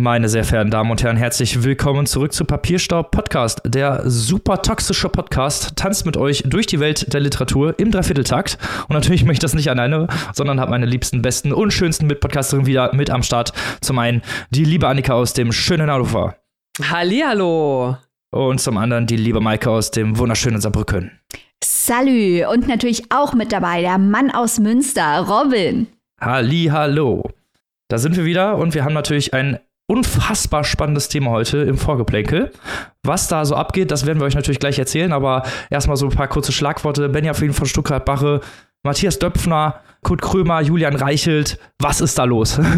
Meine sehr verehrten Damen und Herren, herzlich willkommen zurück zu Papierstaub Podcast, der super toxische Podcast, tanzt mit euch durch die Welt der Literatur im Dreivierteltakt. Und natürlich möchte ich das nicht alleine, sondern habe meine liebsten, besten und schönsten Mitpodcasterinnen wieder mit am Start. Zum einen die liebe Annika aus dem schönen Hannover. Hallihallo. Und zum anderen die liebe Maike aus dem wunderschönen Saarbrücken. Salü. Und natürlich auch mit dabei der Mann aus Münster, Robin. Hallo. Da sind wir wieder und wir haben natürlich ein unfassbar spannendes Thema heute im Vorgeplänkel. Was da so abgeht, das werden wir euch natürlich gleich erzählen, aber erstmal so ein paar kurze Schlagworte. Benjamin von Stuttgart-Bache, Matthias Döpfner, Kurt Krömer, Julian Reichelt. Was ist da los?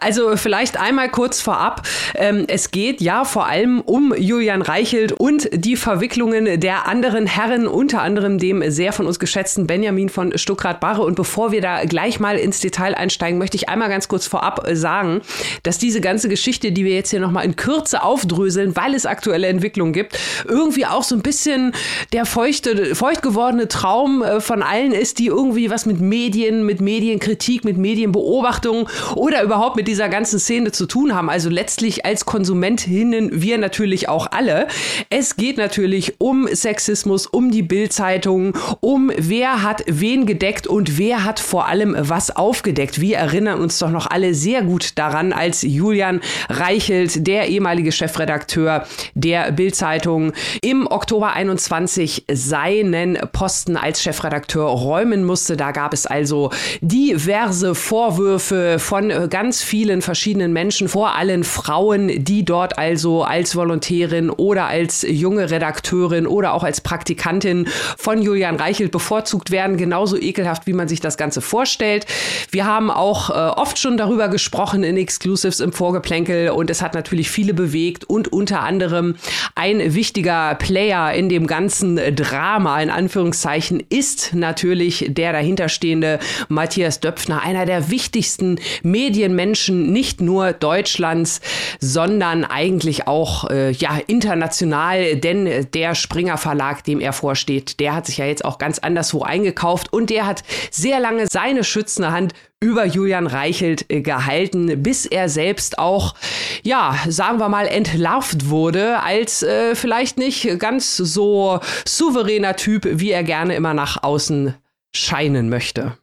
also vielleicht einmal kurz vorab. Ähm, es geht ja vor allem um Julian Reichelt und die Verwicklungen der anderen Herren, unter anderem dem sehr von uns geschätzten Benjamin von Stuckrad-Barre. Und bevor wir da gleich mal ins Detail einsteigen, möchte ich einmal ganz kurz vorab sagen, dass diese ganze Geschichte, die wir jetzt hier nochmal in Kürze aufdröseln, weil es aktuelle Entwicklungen gibt, irgendwie auch so ein bisschen der feuchte, feucht gewordene Traum äh, von allen ist, die irgendwie was mit Medien, mit Medienkritik, mit Medienbeobachtung oder überhaupt mit dieser ganzen Szene zu tun haben. Also letztlich als Konsumentinnen wir natürlich auch alle. Es geht natürlich um Sexismus, um die Bildzeitung, um wer hat wen gedeckt und wer hat vor allem was aufgedeckt. Wir erinnern uns doch noch alle sehr gut daran, als Julian Reichelt, der ehemalige Chefredakteur der Bildzeitung, im Oktober 21 seinen Posten als Chefredakteur räumen musste. Da gab es also diverse Vorwürfe von äh, ganz vielen verschiedenen Menschen, vor allem Frauen, die dort also als Volontärin oder als junge Redakteurin oder auch als Praktikantin von Julian Reichelt bevorzugt werden. Genauso ekelhaft, wie man sich das Ganze vorstellt. Wir haben auch äh, oft schon darüber gesprochen in Exclusives im Vorgeplänkel und es hat natürlich viele bewegt und unter anderem ein wichtiger Player in dem ganzen Drama in Anführungszeichen ist natürlich der dahinterstehende Matthias Döpfner, einer der wichtigsten Medienmenschen, nicht nur Deutschlands, sondern eigentlich auch äh, ja, international, denn der Springer Verlag, dem er vorsteht, der hat sich ja jetzt auch ganz anderswo eingekauft und der hat sehr lange seine schützende Hand über Julian Reichelt äh, gehalten, bis er selbst auch, ja, sagen wir mal, entlarvt wurde als äh, vielleicht nicht ganz so souveräner Typ, wie er gerne immer nach außen scheinen möchte.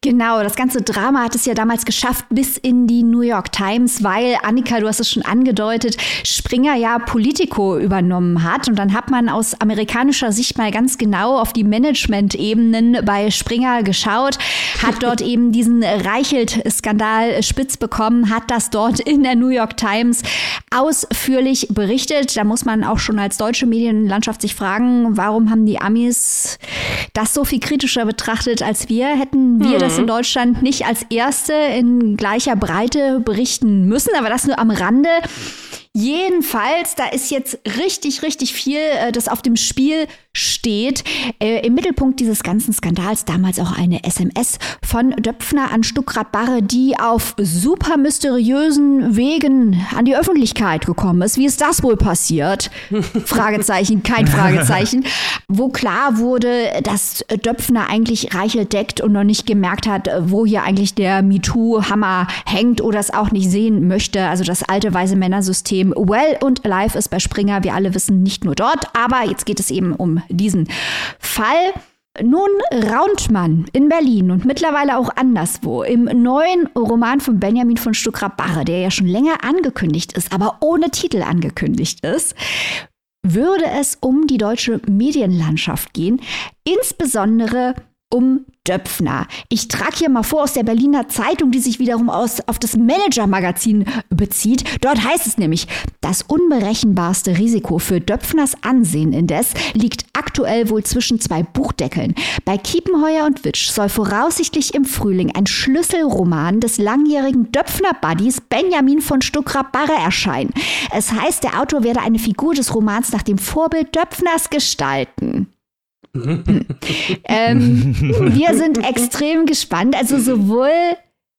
Genau, das ganze Drama hat es ja damals geschafft bis in die New York Times, weil Annika, du hast es schon angedeutet, Springer ja Politico übernommen hat. Und dann hat man aus amerikanischer Sicht mal ganz genau auf die Management-Ebenen bei Springer geschaut, hat dort eben diesen Reichelt-Skandal spitz bekommen, hat das dort in der New York Times ausführlich berichtet. Da muss man auch schon als deutsche Medienlandschaft sich fragen, warum haben die Amis das so viel kritischer betrachtet als wir? Hätten wir mhm. das in Deutschland nicht als Erste in gleicher Breite berichten müssen, aber das nur am Rande. Jedenfalls, da ist jetzt richtig, richtig viel, äh, das auf dem Spiel steht. Äh, Im Mittelpunkt dieses ganzen Skandals damals auch eine SMS von Döpfner an Stuckrad-Barre, die auf super mysteriösen Wegen an die Öffentlichkeit gekommen ist. Wie ist das wohl passiert? Fragezeichen, kein Fragezeichen. Wo klar wurde, dass Döpfner eigentlich Reichel deckt und noch nicht gemerkt hat, wo hier eigentlich der MeToo-Hammer hängt oder es auch nicht sehen möchte. Also das alte weise Männersystem dem Well und Alive ist bei Springer, wir alle wissen, nicht nur dort, aber jetzt geht es eben um diesen Fall. Nun raunt man in Berlin und mittlerweile auch anderswo im neuen Roman von Benjamin von Stuckrad-Barre, der ja schon länger angekündigt ist, aber ohne Titel angekündigt ist, würde es um die deutsche Medienlandschaft gehen, insbesondere um Döpfner. Ich trage hier mal vor aus der Berliner Zeitung, die sich wiederum aus, auf das Manager-Magazin bezieht. Dort heißt es nämlich, das unberechenbarste Risiko für Döpfners Ansehen indes liegt aktuell wohl zwischen zwei Buchdeckeln. Bei Kiepenheuer und Witsch soll voraussichtlich im Frühling ein Schlüsselroman des langjährigen Döpfner-Buddies Benjamin von Stuckrad-Barre erscheinen. Es heißt, der Autor werde eine Figur des Romans nach dem Vorbild Döpfners gestalten ähm, wir sind extrem gespannt. Also sowohl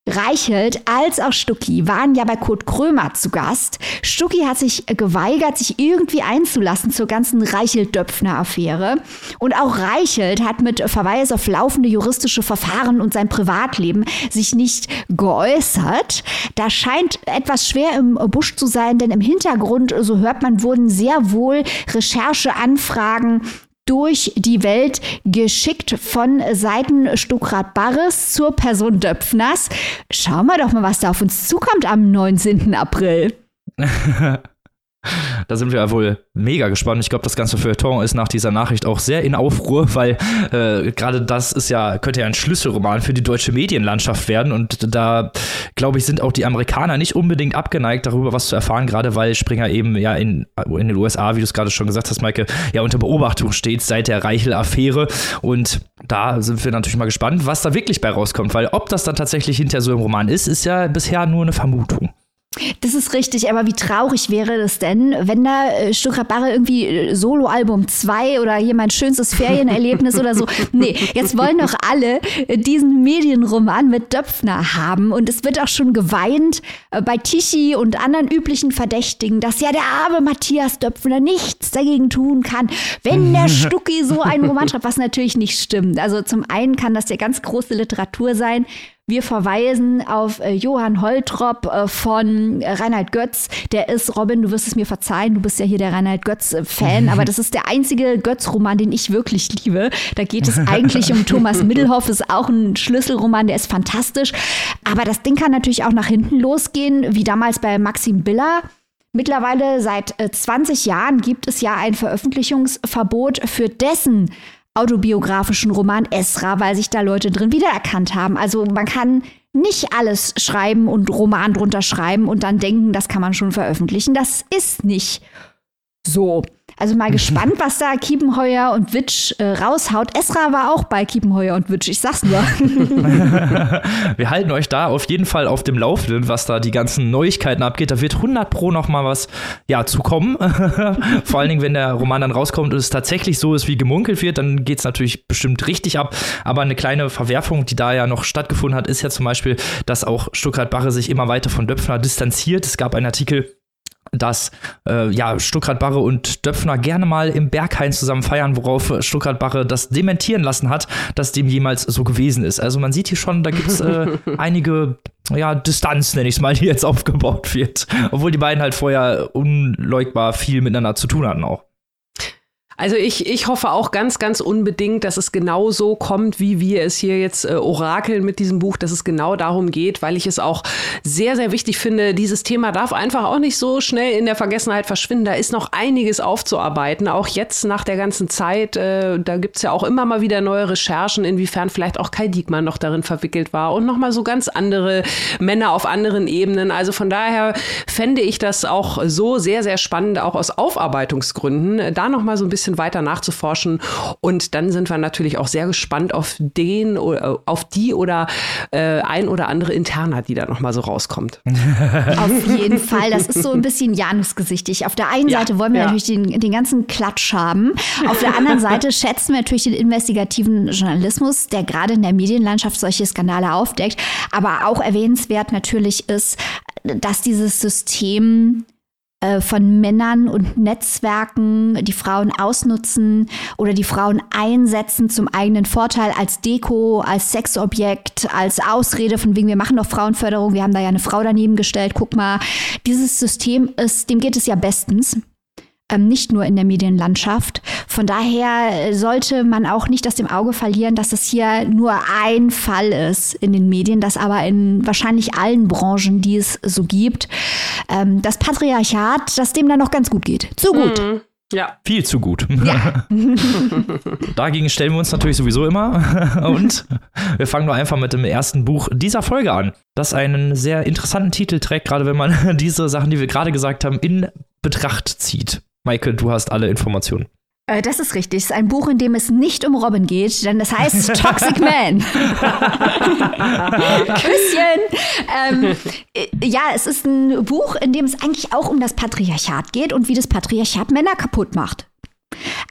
Reichelt als auch Stucki waren ja bei Kurt Krömer zu Gast. Stucki hat sich geweigert, sich irgendwie einzulassen zur ganzen Reichelt-Döpfner-Affäre. Und auch Reichelt hat mit Verweis auf laufende juristische Verfahren und sein Privatleben sich nicht geäußert. Da scheint etwas schwer im Busch zu sein, denn im Hintergrund, so hört man, wurden sehr wohl Rechercheanfragen durch die Welt geschickt von Seiten Stuckrad Barres zur Person Döpfners. Schauen wir doch mal, was da auf uns zukommt am 19. April. Da sind wir ja wohl mega gespannt. Ich glaube, das ganze Feuilleton ist nach dieser Nachricht auch sehr in Aufruhr, weil äh, gerade das ist ja, könnte ja ein Schlüsselroman für die deutsche Medienlandschaft werden. Und da, glaube ich, sind auch die Amerikaner nicht unbedingt abgeneigt, darüber was zu erfahren, gerade weil Springer eben ja in, in den USA, wie du es gerade schon gesagt hast, Maike, ja unter Beobachtung steht seit der Reichel-Affäre. Und da sind wir natürlich mal gespannt, was da wirklich bei rauskommt, weil ob das dann tatsächlich hinter so einem Roman ist, ist ja bisher nur eine Vermutung. Das ist richtig, aber wie traurig wäre das denn, wenn da äh, Stuttgart Barre irgendwie äh, Soloalbum 2 oder hier mein schönstes Ferienerlebnis oder so. Nee, jetzt wollen doch alle äh, diesen Medienroman mit Döpfner haben und es wird auch schon geweint äh, bei Tichy und anderen üblichen Verdächtigen, dass ja der arme Matthias Döpfner nichts dagegen tun kann, wenn der Stucki so einen Roman schreibt, was natürlich nicht stimmt. Also zum einen kann das ja ganz große Literatur sein, wir verweisen auf äh, Johann Holtrop äh, von äh, Reinhard Götz. Der ist, Robin, du wirst es mir verzeihen, du bist ja hier der Reinhard Götz-Fan, aber das ist der einzige Götz-Roman, den ich wirklich liebe. Da geht es eigentlich um Thomas Middelhoff, ist auch ein Schlüsselroman, der ist fantastisch. Aber das Ding kann natürlich auch nach hinten losgehen, wie damals bei Maxim Biller. Mittlerweile seit 20 äh, Jahren gibt es ja ein Veröffentlichungsverbot für dessen autobiografischen Roman Esra, weil sich da Leute drin wiedererkannt haben. Also man kann nicht alles schreiben und Roman drunter schreiben und dann denken, das kann man schon veröffentlichen. Das ist nicht so. Also mal gespannt, was da Kiepenheuer und Witsch äh, raushaut. Esra war auch bei Kiepenheuer und Witsch, ich sag's nur. Wir halten euch da auf jeden Fall auf dem Laufenden, was da die ganzen Neuigkeiten abgeht. Da wird 100 pro noch mal was ja, zukommen. Vor allen Dingen, wenn der Roman dann rauskommt und es tatsächlich so ist, wie gemunkelt wird, dann geht's natürlich bestimmt richtig ab. Aber eine kleine Verwerfung, die da ja noch stattgefunden hat, ist ja zum Beispiel, dass auch Stuttgart-Barre sich immer weiter von Döpfner distanziert. Es gab einen Artikel, dass äh, ja, Stuckrad-Barre und Döpfner gerne mal im Berghain zusammen feiern, worauf Stuckrad-Barre das dementieren lassen hat, dass dem jemals so gewesen ist. Also man sieht hier schon, da gibt es äh, einige ja, Distanz, nenne ich es mal, die jetzt aufgebaut wird. Obwohl die beiden halt vorher unleugbar viel miteinander zu tun hatten auch. Also ich, ich hoffe auch ganz, ganz unbedingt, dass es genau so kommt, wie wir es hier jetzt äh, orakeln mit diesem Buch, dass es genau darum geht, weil ich es auch sehr, sehr wichtig finde. Dieses Thema darf einfach auch nicht so schnell in der Vergessenheit verschwinden. Da ist noch einiges aufzuarbeiten, auch jetzt nach der ganzen Zeit. Äh, da gibt's ja auch immer mal wieder neue Recherchen, inwiefern vielleicht auch Kai Diekmann noch darin verwickelt war und nochmal so ganz andere Männer auf anderen Ebenen. Also von daher fände ich das auch so sehr, sehr spannend, auch aus Aufarbeitungsgründen, da nochmal so ein bisschen bisschen weiter nachzuforschen. Und dann sind wir natürlich auch sehr gespannt auf den, äh, auf die oder äh, ein oder andere Interna, die da nochmal so rauskommt. Auf jeden Fall. Das ist so ein bisschen Janusgesichtig. Auf der einen ja, Seite wollen wir ja. natürlich den, den ganzen Klatsch haben. Auf der anderen Seite schätzen wir natürlich den investigativen Journalismus, der gerade in der Medienlandschaft solche Skandale aufdeckt. Aber auch erwähnenswert natürlich ist, dass dieses System äh, von Männern und Netzwerken, die Frauen ausnutzen oder die Frauen einsetzen zum eigenen Vorteil als Deko, als Sexobjekt, als Ausrede von wegen, wir machen doch Frauenförderung, wir haben da ja eine Frau daneben gestellt, guck mal. Dieses System ist, dem geht es ja bestens nicht nur in der Medienlandschaft. Von daher sollte man auch nicht aus dem Auge verlieren, dass es hier nur ein Fall ist in den Medien, das aber in wahrscheinlich allen Branchen, die es so gibt, ähm, das Patriarchat, das dem dann noch ganz gut geht. Zu gut. Mhm. Ja. Viel zu gut. Ja. Dagegen stellen wir uns natürlich sowieso immer. Und wir fangen nur einfach mit dem ersten Buch dieser Folge an, das einen sehr interessanten Titel trägt, gerade wenn man diese Sachen, die wir gerade gesagt haben, in Betracht zieht. Michael, du hast alle Informationen. Äh, das ist richtig. Es ist ein Buch, in dem es nicht um Robin geht, denn das heißt Toxic Man. Küsschen. Ähm, äh, ja, es ist ein Buch, in dem es eigentlich auch um das Patriarchat geht und wie das Patriarchat Männer kaputt macht.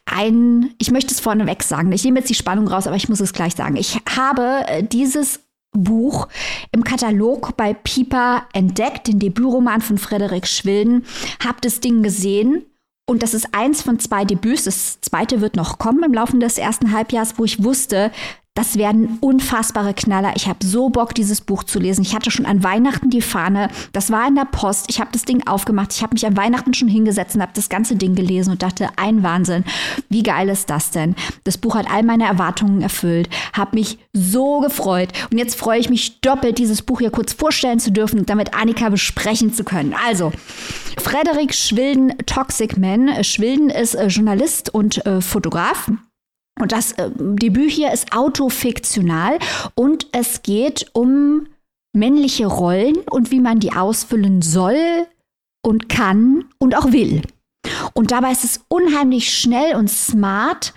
Ein, ich möchte es vorneweg sagen, ich nehme jetzt die Spannung raus, aber ich muss es gleich sagen. Ich habe äh, dieses Buch im Katalog bei Piper entdeckt, den Debütroman von Frederik Schwilden, hab das Ding gesehen und das ist eins von zwei Debüts. Das zweite wird noch kommen im Laufe des ersten Halbjahres, wo ich wusste, das werden unfassbare Knaller. Ich habe so Bock, dieses Buch zu lesen. Ich hatte schon an Weihnachten die Fahne. Das war in der Post. Ich habe das Ding aufgemacht. Ich habe mich an Weihnachten schon hingesetzt und habe das ganze Ding gelesen und dachte, ein Wahnsinn. Wie geil ist das denn? Das Buch hat all meine Erwartungen erfüllt. Habe mich so gefreut. Und jetzt freue ich mich doppelt, dieses Buch hier kurz vorstellen zu dürfen und damit Annika besprechen zu können. Also, Frederik Schwilden, Toxic Man. Schwilden ist äh, Journalist und äh, Fotograf. Und das äh, Debüt hier ist autofiktional und es geht um männliche Rollen und wie man die ausfüllen soll und kann und auch will. Und dabei ist es unheimlich schnell und smart,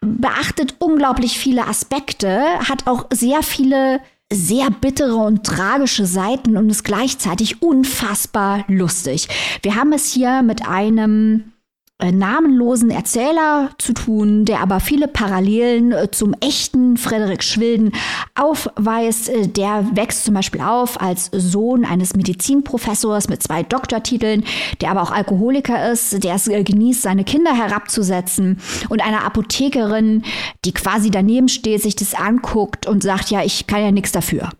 beachtet unglaublich viele Aspekte, hat auch sehr viele sehr bittere und tragische Seiten und ist gleichzeitig unfassbar lustig. Wir haben es hier mit einem namenlosen Erzähler zu tun, der aber viele Parallelen äh, zum echten Frederik Schwilden aufweist. Äh, der wächst zum Beispiel auf als Sohn eines Medizinprofessors mit zwei Doktortiteln, der aber auch Alkoholiker ist, der es genießt, seine Kinder herabzusetzen und einer Apothekerin, die quasi daneben steht, sich das anguckt und sagt, ja, ich kann ja nichts dafür.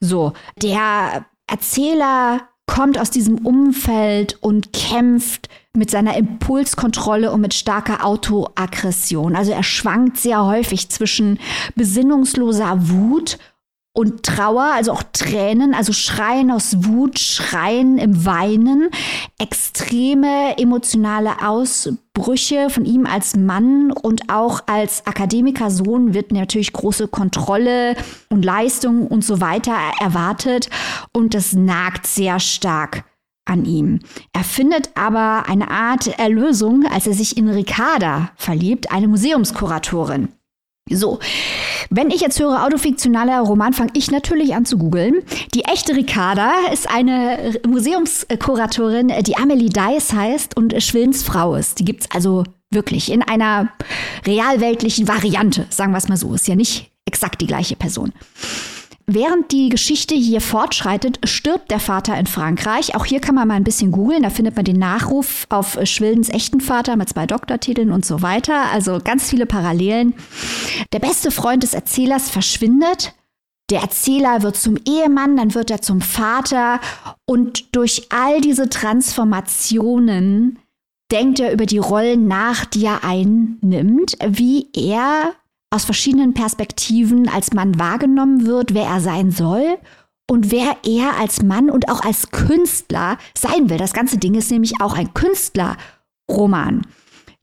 So, der Erzähler kommt aus diesem Umfeld und kämpft mit seiner Impulskontrolle und mit starker Autoaggression. Also er schwankt sehr häufig zwischen besinnungsloser Wut und Trauer, also auch Tränen, also Schreien aus Wut, Schreien im Weinen, extreme emotionale Ausbrüche von ihm als Mann und auch als Akademikersohn wird natürlich große Kontrolle und Leistung und so weiter erwartet und das nagt sehr stark an ihm. Er findet aber eine Art Erlösung, als er sich in Ricarda verliebt, eine Museumskuratorin. So, wenn ich jetzt höre autofiktionaler Roman, fange ich natürlich an zu googeln. Die echte Ricarda ist eine Museumskuratorin, die Amelie Dice heißt und Schwillens Frau ist. Die gibt es also wirklich in einer realweltlichen Variante, sagen wir es mal so. Ist ja nicht exakt die gleiche Person. Während die Geschichte hier fortschreitet, stirbt der Vater in Frankreich. Auch hier kann man mal ein bisschen googeln. Da findet man den Nachruf auf Schwildens echten Vater mit zwei Doktortiteln und so weiter. Also ganz viele Parallelen. Der beste Freund des Erzählers verschwindet. Der Erzähler wird zum Ehemann, dann wird er zum Vater. Und durch all diese Transformationen denkt er über die Rollen nach, die er einnimmt, wie er aus verschiedenen Perspektiven als Mann wahrgenommen wird, wer er sein soll und wer er als Mann und auch als Künstler sein will. Das ganze Ding ist nämlich auch ein Künstlerroman.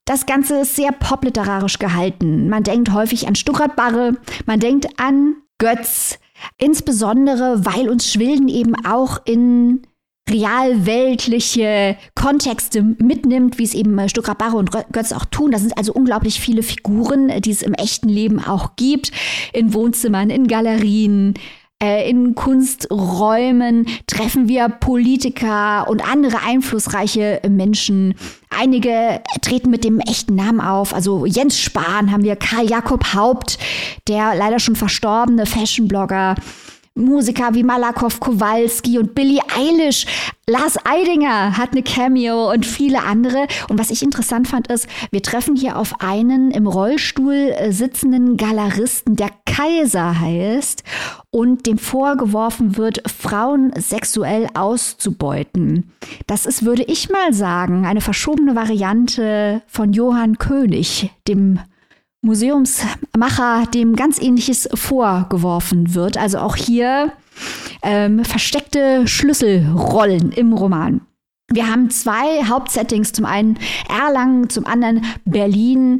Das Ganze ist sehr popliterarisch gehalten. Man denkt häufig an Stuckrad Barre, man denkt an Götz, insbesondere weil uns Schwilden eben auch in realweltliche Kontexte mitnimmt, wie es eben äh, Stuttgart Barre und Götz auch tun. Da sind also unglaublich viele Figuren, äh, die es im echten Leben auch gibt, in Wohnzimmern, in Galerien, äh, in Kunsträumen treffen wir Politiker und andere einflussreiche Menschen. Einige treten mit dem echten Namen auf. Also Jens Spahn haben wir, Karl Jakob Haupt, der leider schon verstorbene Fashionblogger. Musiker wie Malakow, Kowalski und Billie Eilish. Lars Eidinger hat eine Cameo und viele andere. Und was ich interessant fand, ist, wir treffen hier auf einen im Rollstuhl äh, sitzenden Galeristen, der Kaiser heißt und dem vorgeworfen wird, Frauen sexuell auszubeuten. Das ist, würde ich mal sagen, eine verschobene Variante von Johann König, dem Museumsmacher dem ganz ähnliches vorgeworfen wird. Also auch hier ähm, versteckte Schlüsselrollen im Roman. Wir haben zwei Hauptsettings, zum einen Erlangen, zum anderen Berlin.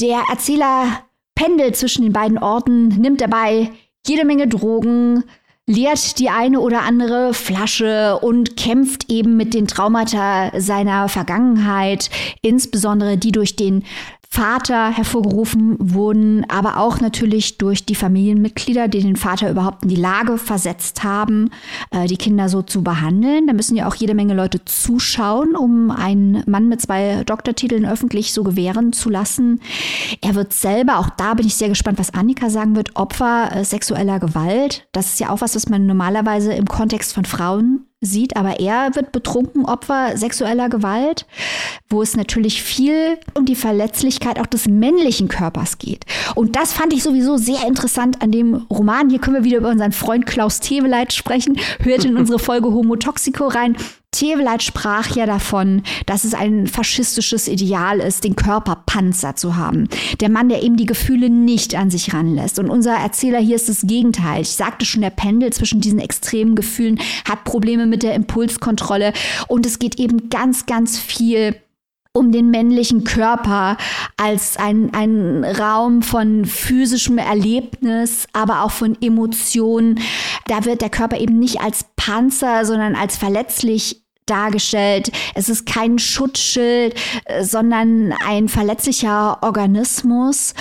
Der Erzähler pendelt zwischen den beiden Orten, nimmt dabei jede Menge Drogen, leert die eine oder andere Flasche und kämpft eben mit den Traumata seiner Vergangenheit, insbesondere die durch den Vater hervorgerufen wurden, aber auch natürlich durch die Familienmitglieder, die den Vater überhaupt in die Lage versetzt haben, äh, die Kinder so zu behandeln. Da müssen ja auch jede Menge Leute zuschauen, um einen Mann mit zwei Doktortiteln öffentlich so gewähren zu lassen. Er wird selber, auch da bin ich sehr gespannt, was Annika sagen wird, Opfer äh, sexueller Gewalt. Das ist ja auch was, was man normalerweise im Kontext von Frauen sieht, aber er wird betrunken Opfer sexueller Gewalt, wo es natürlich viel um die Verletzlichkeit auch des männlichen Körpers geht. Und das fand ich sowieso sehr interessant an dem Roman. Hier können wir wieder über unseren Freund Klaus Teweleit sprechen. Hört in unsere Folge Homo Toxico rein. Teweleit sprach ja davon, dass es ein faschistisches Ideal ist, den Körperpanzer zu haben. Der Mann, der eben die Gefühle nicht an sich ranlässt. Und unser Erzähler hier ist das Gegenteil. Ich sagte schon, der Pendel zwischen diesen extremen Gefühlen hat Probleme mit der Impulskontrolle. Und es geht eben ganz, ganz viel um den männlichen Körper als ein, Raum von physischem Erlebnis, aber auch von Emotionen. Da wird der Körper eben nicht als Panzer, sondern als verletzlich dargestellt. Es ist kein Schutzschild, äh, sondern ein verletzlicher Organismus.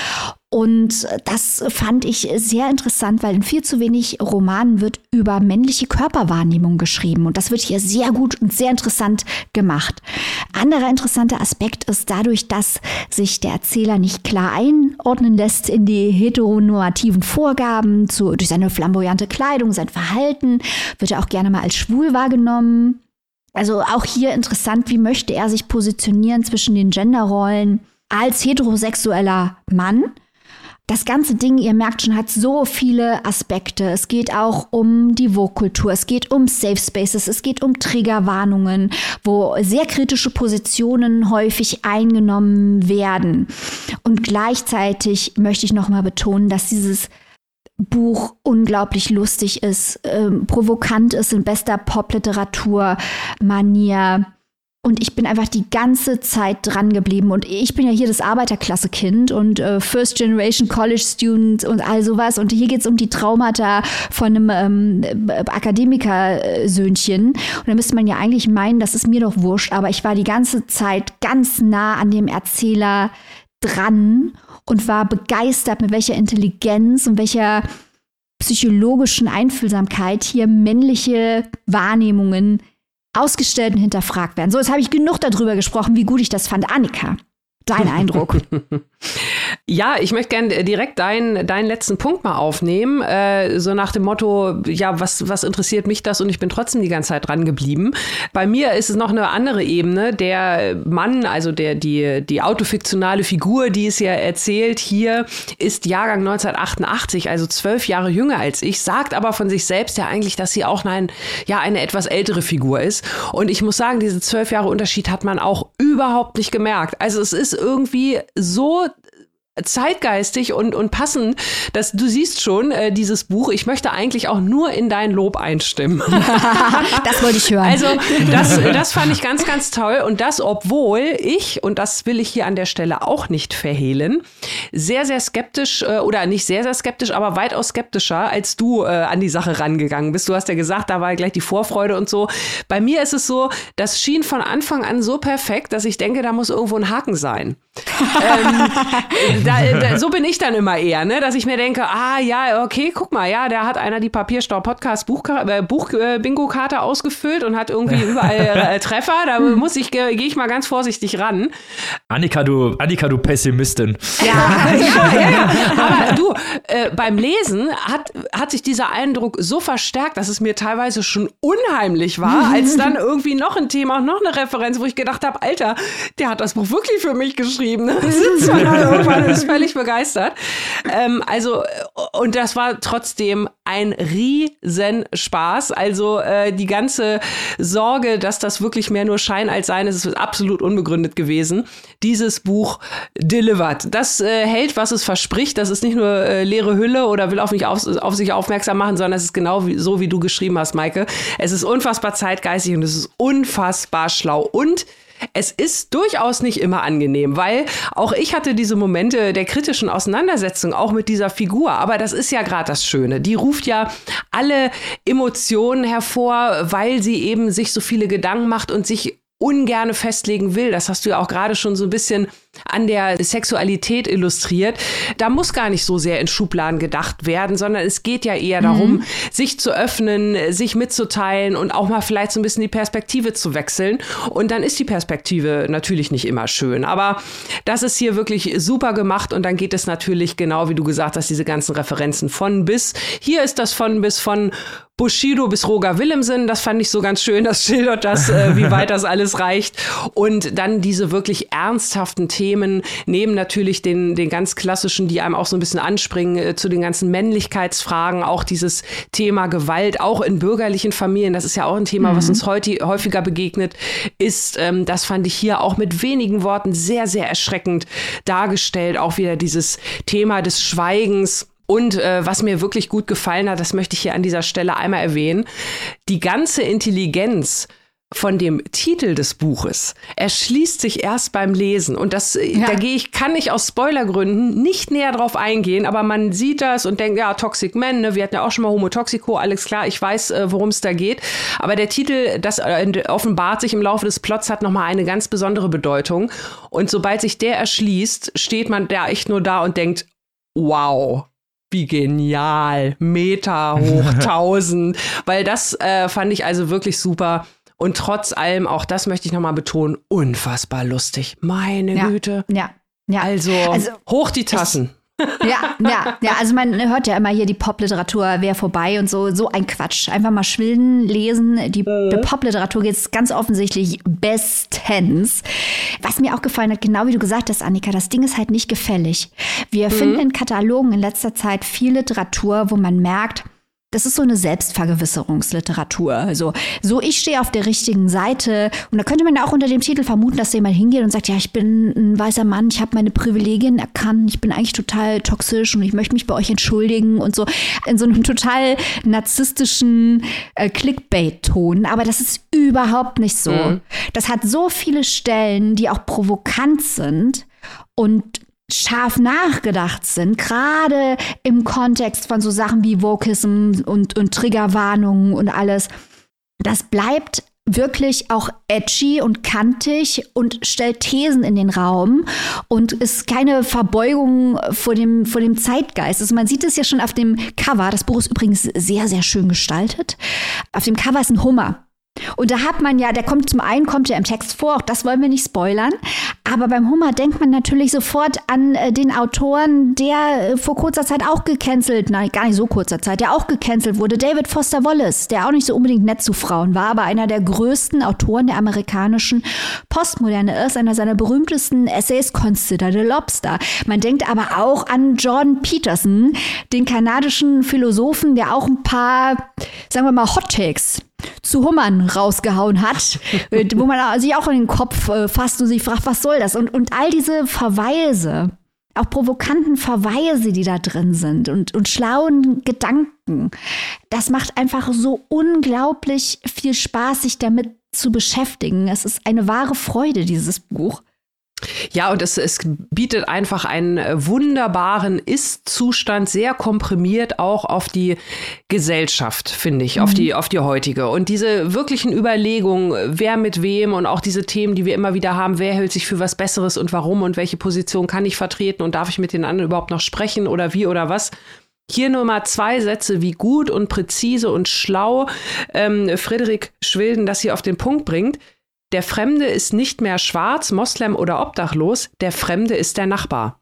Und das fand ich sehr interessant, weil in viel zu wenig Romanen wird über männliche Körperwahrnehmung geschrieben. Und das wird hier sehr gut und sehr interessant gemacht. Anderer interessanter Aspekt ist dadurch, dass sich der Erzähler nicht klar einordnen lässt in die heteronormativen Vorgaben, zu, durch seine flamboyante Kleidung, sein Verhalten, wird er auch gerne mal als schwul wahrgenommen. Also auch hier interessant, wie möchte er sich positionieren zwischen den Genderrollen als heterosexueller Mann. Das ganze Ding, ihr merkt schon, hat so viele Aspekte. Es geht auch um die Vogue-Kultur, es geht um Safe Spaces, es geht um Triggerwarnungen, wo sehr kritische Positionen häufig eingenommen werden. Und gleichzeitig möchte ich nochmal betonen, dass dieses Buch unglaublich lustig ist, ähm, provokant ist in bester Popliteratur-Manier. Und ich bin einfach die ganze Zeit dran geblieben. Und ich bin ja hier das Arbeiterklasse-Kind und äh, First Generation College Student und all sowas. Und hier geht es um die Traumata von einem ähm, Akademiker-Söhnchen. Und da müsste man ja eigentlich meinen, das ist mir doch wurscht. Aber ich war die ganze Zeit ganz nah an dem Erzähler dran und war begeistert, mit welcher Intelligenz und welcher psychologischen Einfühlsamkeit hier männliche Wahrnehmungen ausgestellt und hinterfragt werden. So, jetzt habe ich genug darüber gesprochen, wie gut ich das fand. Annika, dein Eindruck? Ja, ich möchte gerne direkt deinen, deinen letzten Punkt mal aufnehmen. Äh, so nach dem Motto, ja, was, was interessiert mich das? Und ich bin trotzdem die ganze Zeit dran geblieben. Bei mir ist es noch eine andere Ebene. Der Mann, also der, die, die autofiktionale Figur, die es ja erzählt, hier ist Jahrgang 1988, also zwölf Jahre jünger als ich, sagt aber von sich selbst ja eigentlich, dass sie auch ein, ja, eine etwas ältere Figur ist. Und ich muss sagen, diese zwölf Jahre Unterschied hat man auch überhaupt nicht gemerkt. Also es ist irgendwie so zeitgeistig und, und passend, dass du siehst schon, äh, dieses Buch, ich möchte eigentlich auch nur in dein Lob einstimmen. das wollte ich hören. Also das, das fand ich ganz, ganz toll und das, obwohl ich, und das will ich hier an der Stelle auch nicht verhehlen, sehr, sehr skeptisch äh, oder nicht sehr, sehr skeptisch, aber weitaus skeptischer, als du äh, an die Sache rangegangen bist. Du hast ja gesagt, da war gleich die Vorfreude und so. Bei mir ist es so, das schien von Anfang an so perfekt, dass ich denke, da muss irgendwo ein Haken sein. Ähm, da, da, so bin ich dann immer eher, ne? dass ich mir denke, ah ja, okay, guck mal, ja, da hat einer die Papierstau Podcast Buch, äh, Buch äh, ausgefüllt und hat irgendwie überall äh, Treffer. Da muss ich gehe ich mal ganz vorsichtig ran. Annika, du Annika, du Pessimistin. Ja, ja, ja, ja. Aber du, äh, beim Lesen hat hat sich dieser Eindruck so verstärkt, dass es mir teilweise schon unheimlich war, als dann irgendwie noch ein Thema und noch eine Referenz, wo ich gedacht habe, Alter, der hat das Buch wirklich für mich geschrieben. Da sitzt man irgendwann ist völlig begeistert. Ähm, also, und das war trotzdem ein Riesenspaß. Also äh, die ganze Sorge, dass das wirklich mehr nur Schein als sein ist, ist absolut unbegründet gewesen. Dieses Buch delivered. Das äh, hält, was es verspricht. Das ist nicht nur äh, leere Hülle oder will auf, mich auf, auf sich aufmerksam machen, sondern es ist genau wie, so, wie du geschrieben hast, Maike. Es ist unfassbar zeitgeistig und es ist unfassbar schlau. Und es ist durchaus nicht immer angenehm, weil auch ich hatte diese Momente der kritischen Auseinandersetzung auch mit dieser Figur. Aber das ist ja gerade das Schöne. Die ruft ja alle Emotionen hervor, weil sie eben sich so viele Gedanken macht und sich ungerne festlegen will. Das hast du ja auch gerade schon so ein bisschen an der Sexualität illustriert. Da muss gar nicht so sehr in Schubladen gedacht werden, sondern es geht ja eher darum, mhm. sich zu öffnen, sich mitzuteilen und auch mal vielleicht so ein bisschen die Perspektive zu wechseln. Und dann ist die Perspektive natürlich nicht immer schön. Aber das ist hier wirklich super gemacht und dann geht es natürlich genau, wie du gesagt hast, diese ganzen Referenzen von bis. Hier ist das von bis von Bushido bis Roger Willemsen, das fand ich so ganz schön, das schildert das, äh, wie weit das alles reicht. Und dann diese wirklich ernsthaften Themen, neben natürlich den, den ganz klassischen, die einem auch so ein bisschen anspringen, äh, zu den ganzen Männlichkeitsfragen, auch dieses Thema Gewalt, auch in bürgerlichen Familien, das ist ja auch ein Thema, mhm. was uns heute häufiger begegnet, ist, ähm, das fand ich hier auch mit wenigen Worten sehr, sehr erschreckend dargestellt. Auch wieder dieses Thema des Schweigens und äh, was mir wirklich gut gefallen hat, das möchte ich hier an dieser Stelle einmal erwähnen, die ganze Intelligenz von dem Titel des Buches erschließt sich erst beim Lesen. Und das, äh, ja. da gehe ich, kann ich aus Spoilergründen nicht näher drauf eingehen, aber man sieht das und denkt, ja, Toxic Men, ne? wir hatten ja auch schon mal Homotoxico, alles klar, ich weiß, äh, worum es da geht. Aber der Titel, das äh, offenbart sich im Laufe des Plots, hat nochmal eine ganz besondere Bedeutung. Und sobald sich der erschließt, steht man da echt nur da und denkt, wow, wie genial, Meter hoch 1000, weil das äh, fand ich also wirklich super. Und trotz allem, auch das möchte ich nochmal betonen, unfassbar lustig. Meine ja, Güte. Ja, ja. Also, also hoch die Tassen. Ich, ja, ja, ja, also man hört ja immer hier die Popliteratur wäre vorbei und so, so ein Quatsch. Einfach mal schwillen, lesen. Die mhm. Popliteratur geht ganz offensichtlich bestens. Was mir auch gefallen hat, genau wie du gesagt hast, Annika, das Ding ist halt nicht gefällig. Wir mhm. finden in Katalogen in letzter Zeit viel Literatur, wo man merkt, das ist so eine Selbstvergewisserungsliteratur. Also, so ich stehe auf der richtigen Seite. Und da könnte man ja auch unter dem Titel vermuten, dass jemand hingeht und sagt, ja, ich bin ein weißer Mann, ich habe meine Privilegien erkannt, ich bin eigentlich total toxisch und ich möchte mich bei euch entschuldigen und so. In so einem total narzisstischen äh, Clickbait-Ton. Aber das ist überhaupt nicht so. Mhm. Das hat so viele Stellen, die auch provokant sind und scharf nachgedacht sind, gerade im Kontext von so Sachen wie Vokism und, und Triggerwarnungen und alles. Das bleibt wirklich auch edgy und kantig und stellt Thesen in den Raum und ist keine Verbeugung vor dem, vor dem Zeitgeist. Also man sieht es ja schon auf dem Cover. Das Buch ist übrigens sehr, sehr schön gestaltet. Auf dem Cover ist ein Hummer. Und da hat man ja, der kommt zum einen, kommt ja im Text vor, auch das wollen wir nicht spoilern. Aber beim Hummer denkt man natürlich sofort an äh, den Autoren, der äh, vor kurzer Zeit auch gecancelt, nein, gar nicht so kurzer Zeit, der auch gecancelt wurde, David Foster Wallace, der auch nicht so unbedingt nett zu Frauen war, aber einer der größten Autoren der amerikanischen Postmoderne ist, einer seiner berühmtesten Essays, Consider the Lobster. Man denkt aber auch an Jordan Peterson, den kanadischen Philosophen, der auch ein paar, sagen wir mal, Hot Takes zu Hummern rausgehauen hat, äh, wo man sich auch in den Kopf äh, fasst und sich fragt, was soll das? Und, und all diese Verweise, auch provokanten Verweise, die da drin sind und, und schlauen Gedanken, das macht einfach so unglaublich viel Spaß, sich damit zu beschäftigen. Es ist eine wahre Freude, dieses Buch. Ja, und es, es bietet einfach einen äh, wunderbaren Ist-Zustand, sehr komprimiert auch auf die Gesellschaft, finde ich, mhm. auf, die, auf die heutige. Und diese wirklichen Überlegungen, wer mit wem und auch diese Themen, die wir immer wieder haben, wer hält sich für was Besseres und warum und welche Position kann ich vertreten und darf ich mit den anderen überhaupt noch sprechen oder wie oder was. Hier nur mal zwei Sätze, wie gut und präzise und schlau ähm, Friedrich Schwilden das hier auf den Punkt bringt. Der Fremde ist nicht mehr schwarz, Moslem oder obdachlos, der Fremde ist der Nachbar.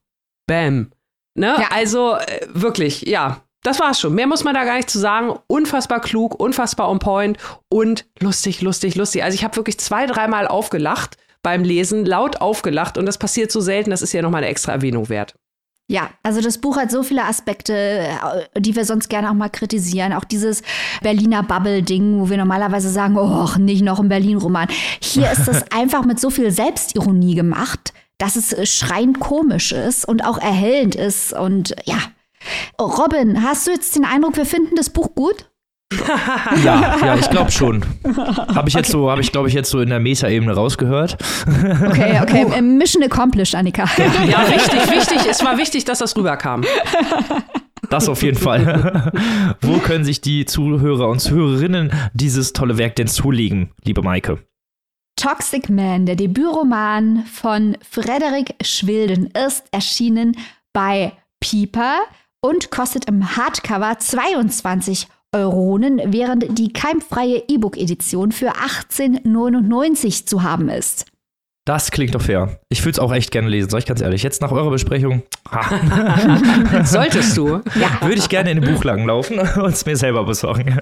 Bam. Ne? Ja. Also äh, wirklich, ja. Das war's schon. Mehr muss man da gar nicht zu sagen. Unfassbar klug, unfassbar on point und lustig, lustig, lustig. Also ich habe wirklich zwei, dreimal aufgelacht beim Lesen, laut aufgelacht und das passiert so selten, das ist ja nochmal eine extra Erwähnung wert. Ja, also das Buch hat so viele Aspekte, äh, die wir sonst gerne auch mal kritisieren. Auch dieses Berliner Bubble-Ding, wo wir normalerweise sagen, oh, nicht noch ein Berlin-Roman. Hier ist das einfach mit so viel Selbstironie gemacht, dass es schreiend komisch ist und auch erhellend ist. Und ja, Robin, hast du jetzt den Eindruck, wir finden das Buch gut? Ja, ja, ich glaube schon. Habe ich jetzt so, habe ich glaube ich jetzt so in der Meta-Ebene rausgehört. Okay, okay. Uh. Mission accomplished, Annika. Ja, ja, richtig, wichtig. Es war wichtig, dass das rüberkam. Das auf jeden Fall. Wo können sich die Zuhörer und Zuhörerinnen dieses tolle Werk denn zulegen, liebe Maike? Toxic Man, der Debütroman von Frederik Schwilden, ist erschienen bei Pieper und kostet im Hardcover 22 Euronen, während die keimfreie E-Book-Edition für 18,99 zu haben ist. Das klingt doch fair. Ich würde es auch echt gerne lesen, sag ich ganz ehrlich. Jetzt nach eurer Besprechung. Solltest du. Ja. Würde ich gerne in den Buchladen laufen und es mir selber besorgen.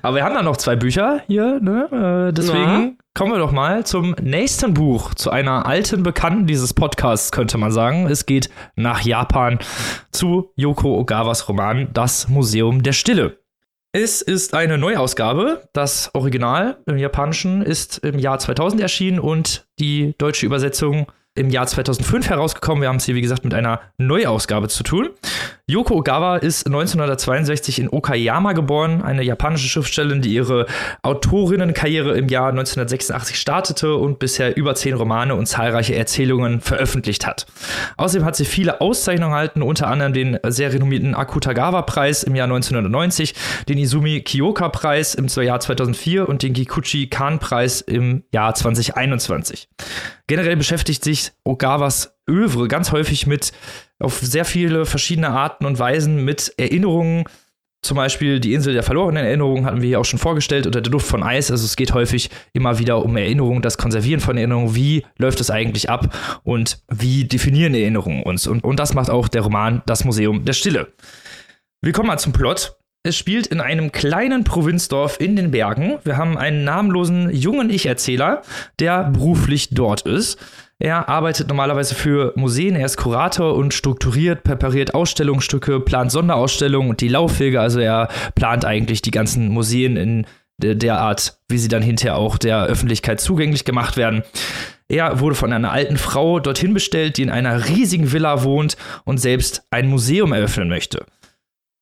Aber wir haben da noch zwei Bücher hier, ne? Äh, deswegen Na? kommen wir doch mal zum nächsten Buch, zu einer alten Bekannten dieses Podcasts, könnte man sagen. Es geht nach Japan zu Yoko Ogawas Roman Das Museum der Stille. Es ist eine Neuausgabe. Das Original im Japanischen ist im Jahr 2000 erschienen und die deutsche Übersetzung im Jahr 2005 herausgekommen. Wir haben es hier, wie gesagt, mit einer Neuausgabe zu tun. Yoko Ogawa ist 1962 in Okayama geboren, eine japanische Schriftstellerin, die ihre Autorinnenkarriere im Jahr 1986 startete und bisher über zehn Romane und zahlreiche Erzählungen veröffentlicht hat. Außerdem hat sie viele Auszeichnungen erhalten, unter anderem den sehr renommierten Akutagawa-Preis im Jahr 1990, den Izumi Kiyoka-Preis im Jahr 2004 und den Kikuchi Kan-Preis im Jahr 2021. Generell beschäftigt sich Ogawas Övre ganz häufig mit auf sehr viele verschiedene Arten und Weisen mit Erinnerungen. Zum Beispiel die Insel der verlorenen Erinnerungen hatten wir hier auch schon vorgestellt oder der Duft von Eis. Also es geht häufig immer wieder um Erinnerungen, das Konservieren von Erinnerungen. Wie läuft es eigentlich ab und wie definieren Erinnerungen uns? Und, und das macht auch der Roman Das Museum der Stille. Wir kommen mal zum Plot. Es spielt in einem kleinen Provinzdorf in den Bergen. Wir haben einen namenlosen jungen Ich-Erzähler, der beruflich dort ist. Er arbeitet normalerweise für Museen, er ist Kurator und strukturiert, präpariert Ausstellungsstücke, plant Sonderausstellungen und die Laufwege. Also er plant eigentlich die ganzen Museen in der Art, wie sie dann hinterher auch der Öffentlichkeit zugänglich gemacht werden. Er wurde von einer alten Frau dorthin bestellt, die in einer riesigen Villa wohnt und selbst ein Museum eröffnen möchte.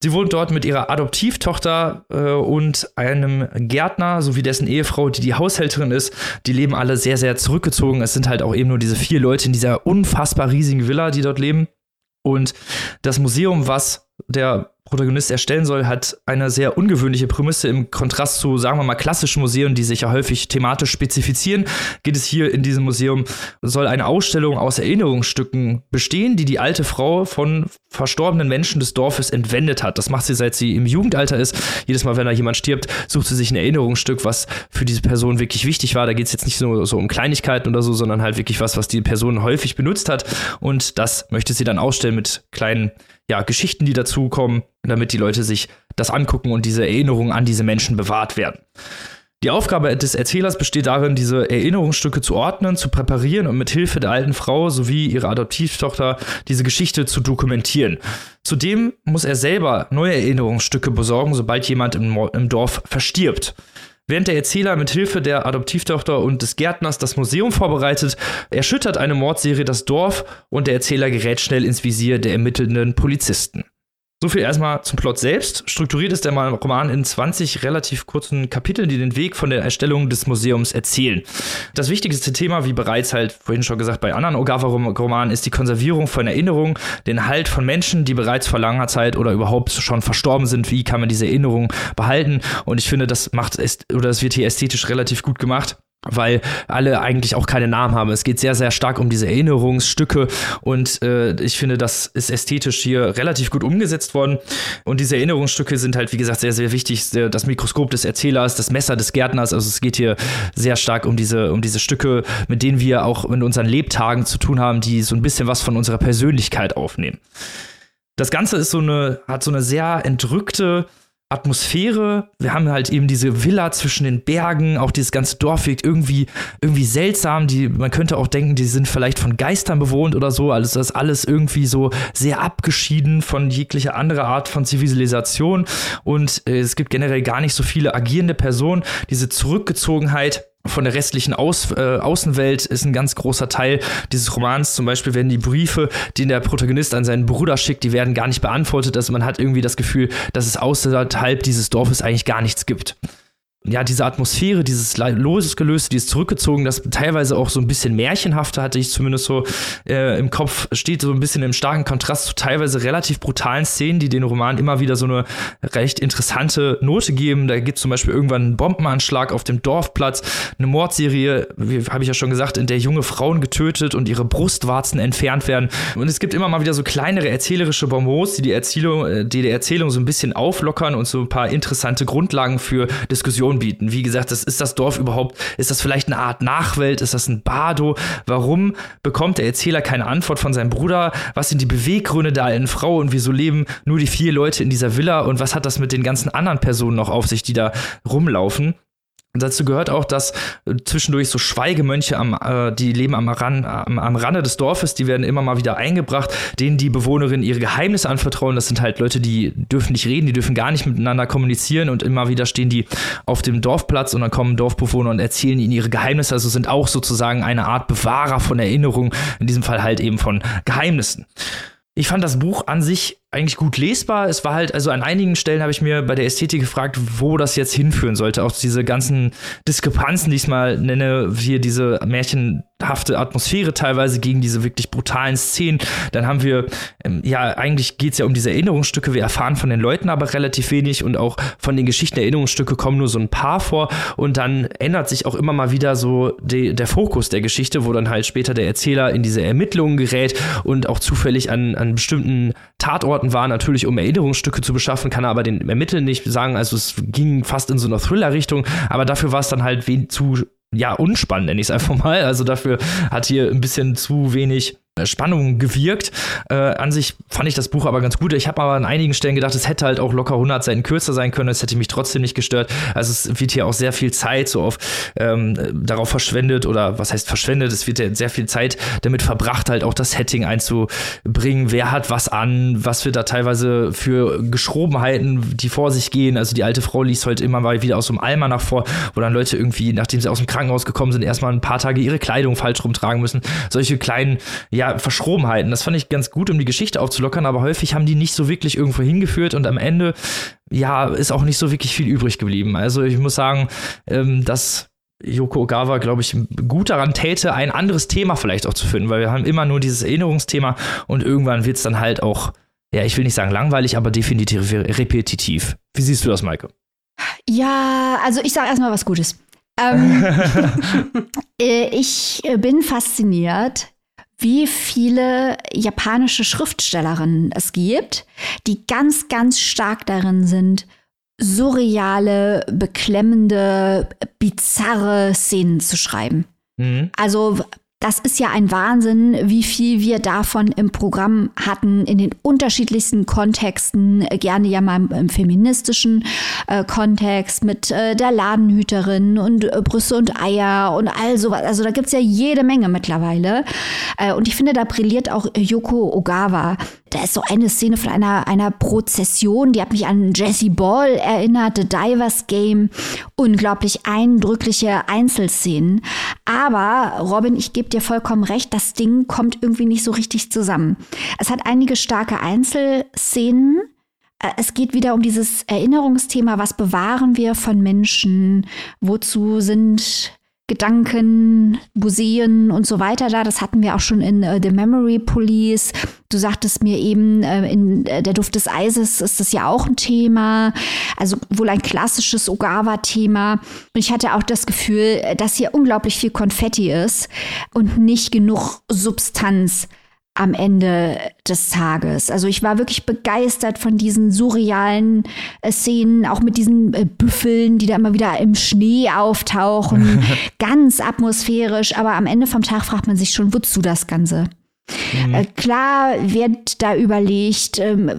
Sie wohnt dort mit ihrer Adoptivtochter äh, und einem Gärtner sowie dessen Ehefrau, die die Haushälterin ist. Die leben alle sehr, sehr zurückgezogen. Es sind halt auch eben nur diese vier Leute in dieser unfassbar riesigen Villa, die dort leben. Und das Museum, was der Protagonist erstellen soll, hat eine sehr ungewöhnliche Prämisse im Kontrast zu, sagen wir mal, klassischen Museen, die sich ja häufig thematisch spezifizieren. Geht es hier in diesem Museum, soll eine Ausstellung aus Erinnerungsstücken bestehen, die die alte Frau von verstorbenen Menschen des Dorfes entwendet hat. Das macht sie, seit sie im Jugendalter ist. Jedes Mal, wenn da jemand stirbt, sucht sie sich ein Erinnerungsstück, was für diese Person wirklich wichtig war. Da geht es jetzt nicht nur so um Kleinigkeiten oder so, sondern halt wirklich was, was die Person häufig benutzt hat. Und das möchte sie dann ausstellen mit kleinen ja, Geschichten, die dazukommen, damit die Leute sich das angucken und diese Erinnerungen an diese Menschen bewahrt werden. Die Aufgabe des Erzählers besteht darin, diese Erinnerungsstücke zu ordnen, zu präparieren und mit Hilfe der alten Frau sowie ihrer Adoptivtochter diese Geschichte zu dokumentieren. Zudem muss er selber neue Erinnerungsstücke besorgen, sobald jemand im, im Dorf verstirbt. Während der Erzähler mit Hilfe der Adoptivtochter und des Gärtners das Museum vorbereitet, erschüttert eine Mordserie das Dorf und der Erzähler gerät schnell ins Visier der ermittelnden Polizisten. So viel erstmal zum Plot selbst. Strukturiert ist der Roman in 20 relativ kurzen Kapiteln, die den Weg von der Erstellung des Museums erzählen. Das wichtigste Thema, wie bereits halt vorhin schon gesagt bei anderen Ogawa-Romanen, ist die Konservierung von Erinnerungen, den Halt von Menschen, die bereits vor langer Zeit oder überhaupt schon verstorben sind. Wie kann man diese Erinnerungen behalten? Und ich finde, das macht es, oder das wird hier ästhetisch relativ gut gemacht weil alle eigentlich auch keine Namen haben. Es geht sehr, sehr stark um diese Erinnerungsstücke und äh, ich finde, das ist ästhetisch hier relativ gut umgesetzt worden. Und diese Erinnerungsstücke sind halt, wie gesagt, sehr, sehr wichtig. Das Mikroskop des Erzählers, das Messer des Gärtners, also es geht hier sehr stark um diese, um diese Stücke, mit denen wir auch in unseren Lebtagen zu tun haben, die so ein bisschen was von unserer Persönlichkeit aufnehmen. Das Ganze ist so eine, hat so eine sehr entrückte, Atmosphäre. Wir haben halt eben diese Villa zwischen den Bergen, auch dieses ganze Dorf wirkt irgendwie, irgendwie seltsam. Die, man könnte auch denken, die sind vielleicht von Geistern bewohnt oder so. Also das ist alles irgendwie so sehr abgeschieden von jeglicher anderer Art von Zivilisation. Und äh, es gibt generell gar nicht so viele agierende Personen. Diese Zurückgezogenheit von der restlichen Aus, äh, Außenwelt ist ein ganz großer Teil dieses Romans. Zum Beispiel werden die Briefe, die der Protagonist an seinen Bruder schickt, die werden gar nicht beantwortet. Also man hat irgendwie das Gefühl, dass es außerhalb dieses Dorfes eigentlich gar nichts gibt. Ja, diese Atmosphäre, dieses losgelöste, dieses zurückgezogen, das teilweise auch so ein bisschen märchenhafte hatte ich zumindest so äh, im Kopf, steht so ein bisschen im starken Kontrast zu teilweise relativ brutalen Szenen, die den Roman immer wieder so eine recht interessante Note geben. Da gibt es zum Beispiel irgendwann einen Bombenanschlag auf dem Dorfplatz, eine Mordserie, wie habe ich ja schon gesagt, in der junge Frauen getötet und ihre Brustwarzen entfernt werden. Und es gibt immer mal wieder so kleinere erzählerische Bonbons, die die Erzählung, äh, die, die Erzählung so ein bisschen auflockern und so ein paar interessante Grundlagen für Diskussionen Informationen bieten. Wie gesagt, das ist das Dorf überhaupt, ist das vielleicht eine Art Nachwelt, ist das ein Bardo? Warum bekommt der Erzähler keine Antwort von seinem Bruder? Was sind die Beweggründe der alten Frau und wieso leben nur die vier Leute in dieser Villa und was hat das mit den ganzen anderen Personen noch auf sich, die da rumlaufen? Dazu gehört auch, dass äh, zwischendurch so Schweigemönche am, äh, die leben am, Ran, am, am Rande des Dorfes, die werden immer mal wieder eingebracht, denen die Bewohnerinnen ihre Geheimnisse anvertrauen. Das sind halt Leute, die dürfen nicht reden, die dürfen gar nicht miteinander kommunizieren und immer wieder stehen die auf dem Dorfplatz und dann kommen Dorfbewohner und erzählen ihnen ihre Geheimnisse. Also sind auch sozusagen eine Art Bewahrer von Erinnerungen, in diesem Fall halt eben von Geheimnissen. Ich fand das Buch an sich eigentlich gut lesbar. Es war halt, also an einigen Stellen habe ich mir bei der Ästhetik gefragt, wo das jetzt hinführen sollte. Auch diese ganzen Diskrepanzen, die ich mal nenne, hier diese märchenhafte Atmosphäre teilweise gegen diese wirklich brutalen Szenen. Dann haben wir, ähm, ja, eigentlich geht es ja um diese Erinnerungsstücke. Wir erfahren von den Leuten aber relativ wenig und auch von den Geschichten Erinnerungsstücke kommen nur so ein paar vor. Und dann ändert sich auch immer mal wieder so die, der Fokus der Geschichte, wo dann halt später der Erzähler in diese Ermittlungen gerät und auch zufällig an, an bestimmten Tatorten war, natürlich um Erinnerungsstücke zu beschaffen, kann er aber den Ermitteln nicht sagen. Also es ging fast in so einer Thriller-Richtung, aber dafür war es dann halt zu ja, unspannend, nenne ich es einfach mal. Also dafür hat hier ein bisschen zu wenig Spannung gewirkt. Äh, an sich fand ich das Buch aber ganz gut. Ich habe aber an einigen Stellen gedacht, es hätte halt auch locker 100 Seiten kürzer sein können. Es hätte mich trotzdem nicht gestört. Also es wird hier auch sehr viel Zeit so auf ähm, darauf verschwendet oder was heißt verschwendet? Es wird ja sehr viel Zeit damit verbracht, halt auch das Setting einzubringen. Wer hat was an? Was wird da teilweise für Geschrobenheiten, die vor sich gehen? Also die alte Frau liest heute immer mal wieder aus so einem Almanach vor, wo dann Leute irgendwie, nachdem sie aus dem Krankenhaus gekommen sind, erstmal ein paar Tage ihre Kleidung falsch rumtragen müssen. Solche kleinen, ja, Verschrobenheiten. Das fand ich ganz gut, um die Geschichte aufzulockern, aber häufig haben die nicht so wirklich irgendwo hingeführt und am Ende, ja, ist auch nicht so wirklich viel übrig geblieben. Also ich muss sagen, ähm, dass Yoko Ogawa, glaube ich, gut daran täte, ein anderes Thema vielleicht auch zu finden, weil wir haben immer nur dieses Erinnerungsthema und irgendwann wird es dann halt auch, ja, ich will nicht sagen langweilig, aber definitiv repetitiv. Wie siehst du das, Maike? Ja, also ich sage erstmal was Gutes. Ähm, äh, ich bin fasziniert, wie viele japanische Schriftstellerinnen es gibt, die ganz, ganz stark darin sind, surreale, beklemmende, bizarre Szenen zu schreiben. Mhm. Also das ist ja ein Wahnsinn, wie viel wir davon im Programm hatten, in den unterschiedlichsten Kontexten, gerne ja mal im feministischen äh, Kontext mit äh, der Ladenhüterin und äh, Brüste und Eier und all sowas. Also da gibt's ja jede Menge mittlerweile. Äh, und ich finde, da brilliert auch Yoko Ogawa. Da ist so eine Szene von einer, einer Prozession, die hat mich an Jesse Ball erinnert, The Divers Game. Unglaublich eindrückliche Einzelszenen. Aber, Robin, ich gebe dir vollkommen recht, das Ding kommt irgendwie nicht so richtig zusammen. Es hat einige starke Einzelszenen. Äh, es geht wieder um dieses Erinnerungsthema, was bewahren wir von Menschen? Wozu sind Gedanken, Museen und so weiter da. Das hatten wir auch schon in uh, The Memory Police. Du sagtest mir eben, uh, in uh, Der Duft des Eises ist das ja auch ein Thema. Also wohl ein klassisches Ogawa-Thema. Und ich hatte auch das Gefühl, dass hier unglaublich viel Konfetti ist und nicht genug Substanz am Ende des Tages. Also ich war wirklich begeistert von diesen surrealen äh, Szenen, auch mit diesen äh, Büffeln, die da immer wieder im Schnee auftauchen. Ganz atmosphärisch, aber am Ende vom Tag fragt man sich schon, wozu das Ganze? Mhm. Äh, klar wird da überlegt, ähm,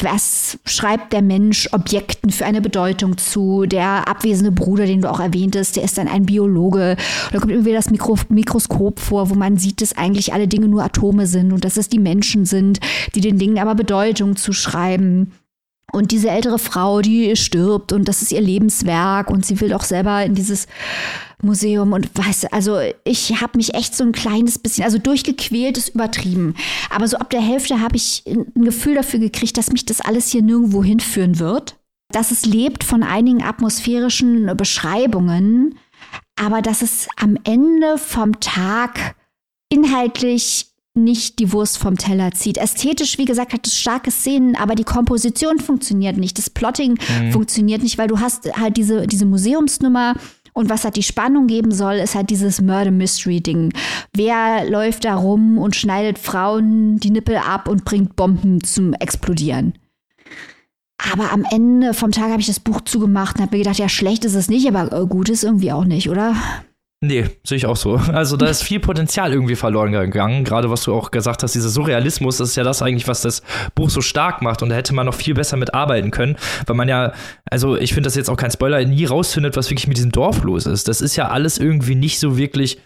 was schreibt der Mensch Objekten für eine Bedeutung zu. Der abwesende Bruder, den du auch erwähntest, der ist dann ein Biologe. Da kommt irgendwie das Mikro Mikroskop vor, wo man sieht, dass eigentlich alle Dinge nur Atome sind und dass es die Menschen sind, die den Dingen aber Bedeutung zuschreiben. Und diese ältere Frau, die stirbt und das ist ihr Lebenswerk und sie will auch selber in dieses Museum und weiß, also ich habe mich echt so ein kleines bisschen, also durchgequält ist übertrieben, aber so ab der Hälfte habe ich ein Gefühl dafür gekriegt, dass mich das alles hier nirgendwo hinführen wird. dass es lebt von einigen atmosphärischen Beschreibungen, aber dass es am Ende vom Tag inhaltlich nicht die Wurst vom Teller zieht. Ästhetisch, wie gesagt, hat es starke Szenen, aber die Komposition funktioniert nicht. Das Plotting mhm. funktioniert nicht, weil du hast halt diese, diese Museumsnummer und was halt die Spannung geben soll, ist halt dieses Murder Mystery Ding. Wer läuft da rum und schneidet Frauen die Nippel ab und bringt Bomben zum Explodieren? Aber am Ende vom Tag habe ich das Buch zugemacht und habe mir gedacht, ja, schlecht ist es nicht, aber äh, gut ist irgendwie auch nicht, oder? Nee, sehe ich auch so. Also da ist viel Potenzial irgendwie verloren gegangen. Gerade was du auch gesagt hast, dieser Surrealismus, das ist ja das eigentlich, was das Buch so stark macht. Und da hätte man noch viel besser mitarbeiten können, weil man ja, also ich finde das jetzt auch kein Spoiler, nie rausfindet, was wirklich mit diesem Dorf los ist. Das ist ja alles irgendwie nicht so wirklich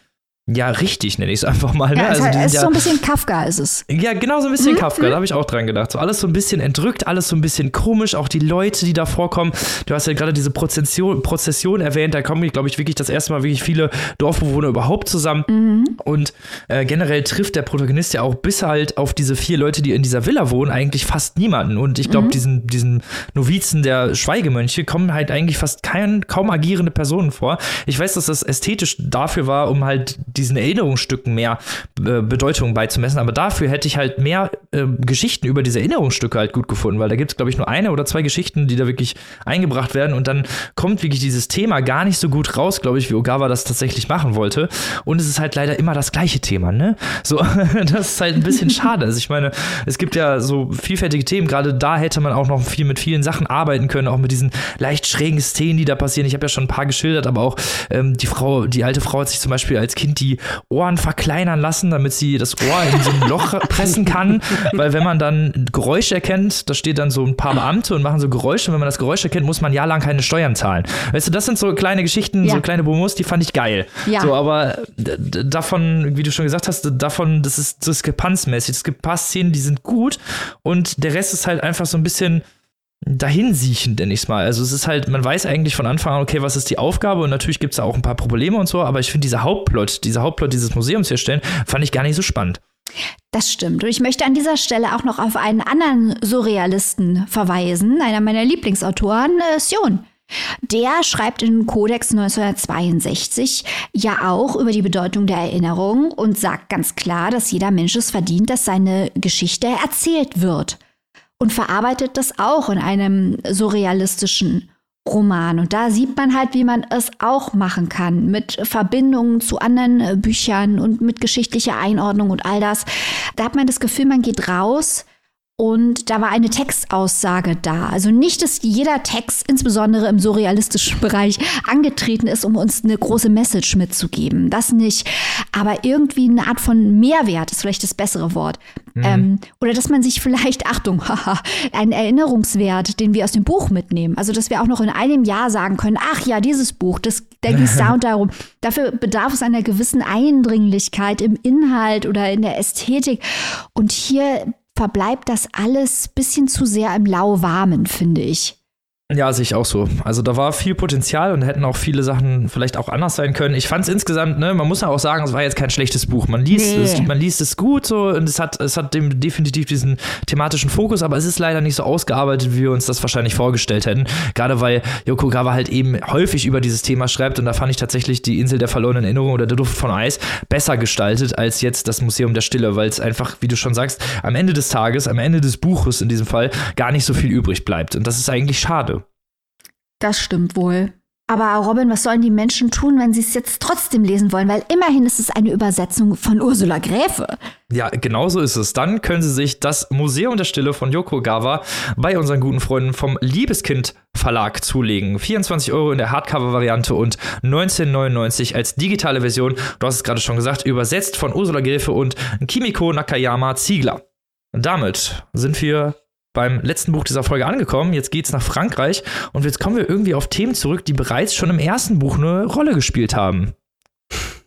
ja, richtig nenne ich es einfach mal. Ne? Ja, also, es ist ja, so ein bisschen Kafka, ist es. Ja, genau so ein bisschen mhm. Kafka, da habe ich auch dran gedacht. So alles so ein bisschen entrückt, alles so ein bisschen komisch, auch die Leute, die da vorkommen. Du hast ja gerade diese Prozession, Prozession erwähnt, da kommen, glaube ich, wirklich das erste Mal wirklich viele Dorfbewohner überhaupt zusammen. Mhm. Und äh, generell trifft der Protagonist ja auch bis halt auf diese vier Leute, die in dieser Villa wohnen, eigentlich fast niemanden. Und ich glaube, mhm. diesen, diesen Novizen der Schweigemönche kommen halt eigentlich fast kein, kaum agierende Personen vor. Ich weiß, dass das ästhetisch dafür war, um halt diesen Erinnerungsstücken mehr äh, Bedeutung beizumessen. Aber dafür hätte ich halt mehr äh, Geschichten über diese Erinnerungsstücke halt gut gefunden, weil da gibt es, glaube ich, nur eine oder zwei Geschichten, die da wirklich eingebracht werden. Und dann kommt wirklich dieses Thema gar nicht so gut raus, glaube ich, wie Ogawa das tatsächlich machen wollte. Und es ist halt leider immer das gleiche Thema, ne? So, das ist halt ein bisschen schade. Also ich meine, es gibt ja so vielfältige Themen. Gerade da hätte man auch noch viel mit vielen Sachen arbeiten können, auch mit diesen leicht schrägen Szenen, die da passieren. Ich habe ja schon ein paar geschildert, aber auch ähm, die Frau, die alte Frau hat sich zum Beispiel als Kind die die Ohren verkleinern lassen, damit sie das Ohr in so ein Loch pressen kann. Weil wenn man dann Geräusche erkennt, da steht dann so ein paar Beamte und machen so Geräusche. Und wenn man das Geräusch erkennt, muss man jahrelang keine Steuern zahlen. Weißt du, das sind so kleine Geschichten, ja. so kleine Bonus, die fand ich geil. Ja. So, aber davon, wie du schon gesagt hast, davon, das ist diskrepanzmäßig. Es gibt ein paar Szenen, die sind gut und der Rest ist halt einfach so ein bisschen dahinsiechend, nenne ich es mal. Also es ist halt, man weiß eigentlich von Anfang an, okay, was ist die Aufgabe und natürlich gibt es da auch ein paar Probleme und so, aber ich finde dieser Hauptplot, dieser Hauptplot dieses Museums herstellen, fand ich gar nicht so spannend. Das stimmt. Und ich möchte an dieser Stelle auch noch auf einen anderen Surrealisten verweisen, einer meiner Lieblingsautoren, äh, Sion. Der schreibt in Kodex 1962 ja auch über die Bedeutung der Erinnerung und sagt ganz klar, dass jeder Mensch es verdient, dass seine Geschichte erzählt wird und verarbeitet das auch in einem surrealistischen Roman. Und da sieht man halt, wie man es auch machen kann, mit Verbindungen zu anderen äh, Büchern und mit geschichtlicher Einordnung und all das. Da hat man das Gefühl, man geht raus und da war eine Textaussage da. Also nicht, dass jeder Text, insbesondere im surrealistischen Bereich, angetreten ist, um uns eine große Message mitzugeben. Das nicht. Aber irgendwie eine Art von Mehrwert ist vielleicht das bessere Wort. Mhm. Ähm, oder dass man sich vielleicht, Achtung, haha, einen Erinnerungswert, den wir aus dem Buch mitnehmen. Also, dass wir auch noch in einem Jahr sagen können, ach ja, dieses Buch, das, da ging es da und darum. Dafür bedarf es einer gewissen Eindringlichkeit im Inhalt oder in der Ästhetik. Und hier verbleibt das alles bisschen zu sehr im Lauwarmen, finde ich. Ja, sehe ich auch so. Also da war viel Potenzial und hätten auch viele Sachen vielleicht auch anders sein können. Ich fand es insgesamt, ne, man muss ja auch sagen, es war jetzt kein schlechtes Buch. Man liest, nee. es, man liest es gut so und es hat, es hat dem definitiv diesen thematischen Fokus, aber es ist leider nicht so ausgearbeitet, wie wir uns das wahrscheinlich vorgestellt hätten. Gerade weil Yokogawa halt eben häufig über dieses Thema schreibt und da fand ich tatsächlich die Insel der verlorenen Erinnerung oder der Duft von Eis besser gestaltet als jetzt das Museum der Stille, weil es einfach, wie du schon sagst, am Ende des Tages, am Ende des Buches in diesem Fall gar nicht so viel übrig bleibt. Und das ist eigentlich schade. Das stimmt wohl. Aber Robin, was sollen die Menschen tun, wenn sie es jetzt trotzdem lesen wollen? Weil immerhin ist es eine Übersetzung von Ursula Gräfe. Ja, genau so ist es. Dann können Sie sich das Museum der Stille von Yokogawa bei unseren guten Freunden vom Liebeskind Verlag zulegen. 24 Euro in der Hardcover-Variante und 19,99 als digitale Version. Du hast es gerade schon gesagt, übersetzt von Ursula Gräfe und Kimiko Nakayama Ziegler. Damit sind wir beim letzten Buch dieser Folge angekommen. Jetzt geht's nach Frankreich und jetzt kommen wir irgendwie auf Themen zurück, die bereits schon im ersten Buch eine Rolle gespielt haben.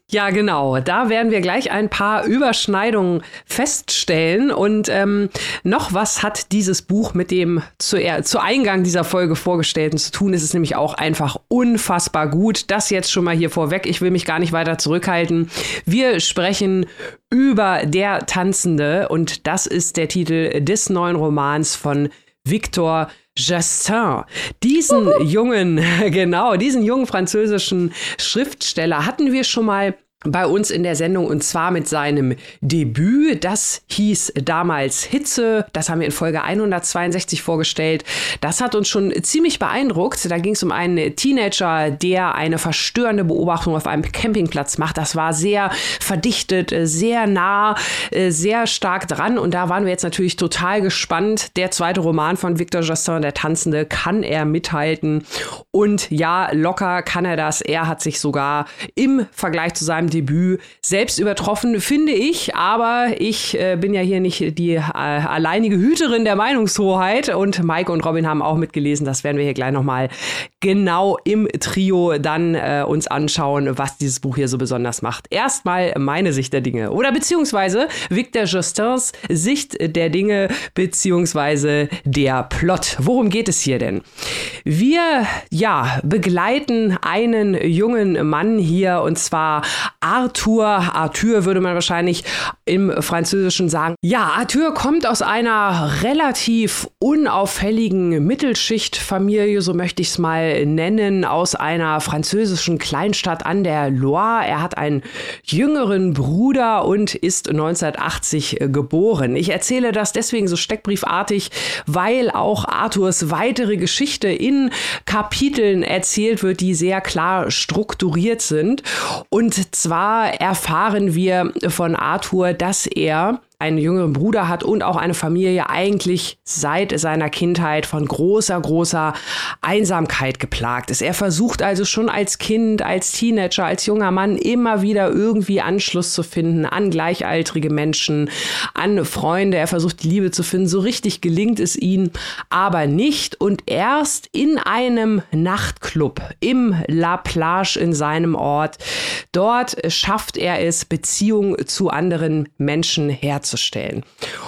Ja, genau. Da werden wir gleich ein paar Überschneidungen feststellen. Und ähm, noch was hat dieses Buch mit dem zu, zu Eingang dieser Folge vorgestellten zu tun. Es ist nämlich auch einfach unfassbar gut. Das jetzt schon mal hier vorweg. Ich will mich gar nicht weiter zurückhalten. Wir sprechen über Der Tanzende und das ist der Titel des neuen Romans von Viktor Justin. Diesen jungen, genau, diesen jungen französischen Schriftsteller hatten wir schon mal bei uns in der Sendung und zwar mit seinem Debüt. Das hieß damals Hitze. Das haben wir in Folge 162 vorgestellt. Das hat uns schon ziemlich beeindruckt. Da ging es um einen Teenager, der eine verstörende Beobachtung auf einem Campingplatz macht. Das war sehr verdichtet, sehr nah, sehr stark dran. Und da waren wir jetzt natürlich total gespannt. Der zweite Roman von Victor Justin, der Tanzende, kann er mithalten. Und ja, locker kann er das. Er hat sich sogar im Vergleich zu seinem Debüt selbst übertroffen, finde ich. Aber ich äh, bin ja hier nicht die äh, alleinige Hüterin der Meinungshoheit. Und Mike und Robin haben auch mitgelesen. Das werden wir hier gleich nochmal genau im Trio dann äh, uns anschauen, was dieses Buch hier so besonders macht. Erstmal meine Sicht der Dinge. Oder beziehungsweise Victor Justins Sicht der Dinge, beziehungsweise der Plot. Worum geht es hier denn? Wir, ja, begleiten einen jungen Mann hier und zwar Arthur. Arthur würde man wahrscheinlich im Französischen sagen. Ja, Arthur kommt aus einer relativ unauffälligen Mittelschichtfamilie, so möchte ich es mal nennen, aus einer französischen Kleinstadt an der Loire. Er hat einen jüngeren Bruder und ist 1980 geboren. Ich erzähle das deswegen so steckbriefartig, weil auch Arthurs weitere Geschichte in Kapiteln erzählt wird, die sehr klar strukturiert sind. Und zwar zwar erfahren wir von Arthur, dass er einen jüngeren Bruder hat und auch eine Familie eigentlich seit seiner Kindheit von großer, großer Einsamkeit geplagt ist. Er versucht also schon als Kind, als Teenager, als junger Mann immer wieder irgendwie Anschluss zu finden an gleichaltrige Menschen, an Freunde. Er versucht die Liebe zu finden. So richtig gelingt es ihm aber nicht. Und erst in einem Nachtclub im La Plage in seinem Ort, dort schafft er es, Beziehungen zu anderen Menschen herzustellen darzustellen.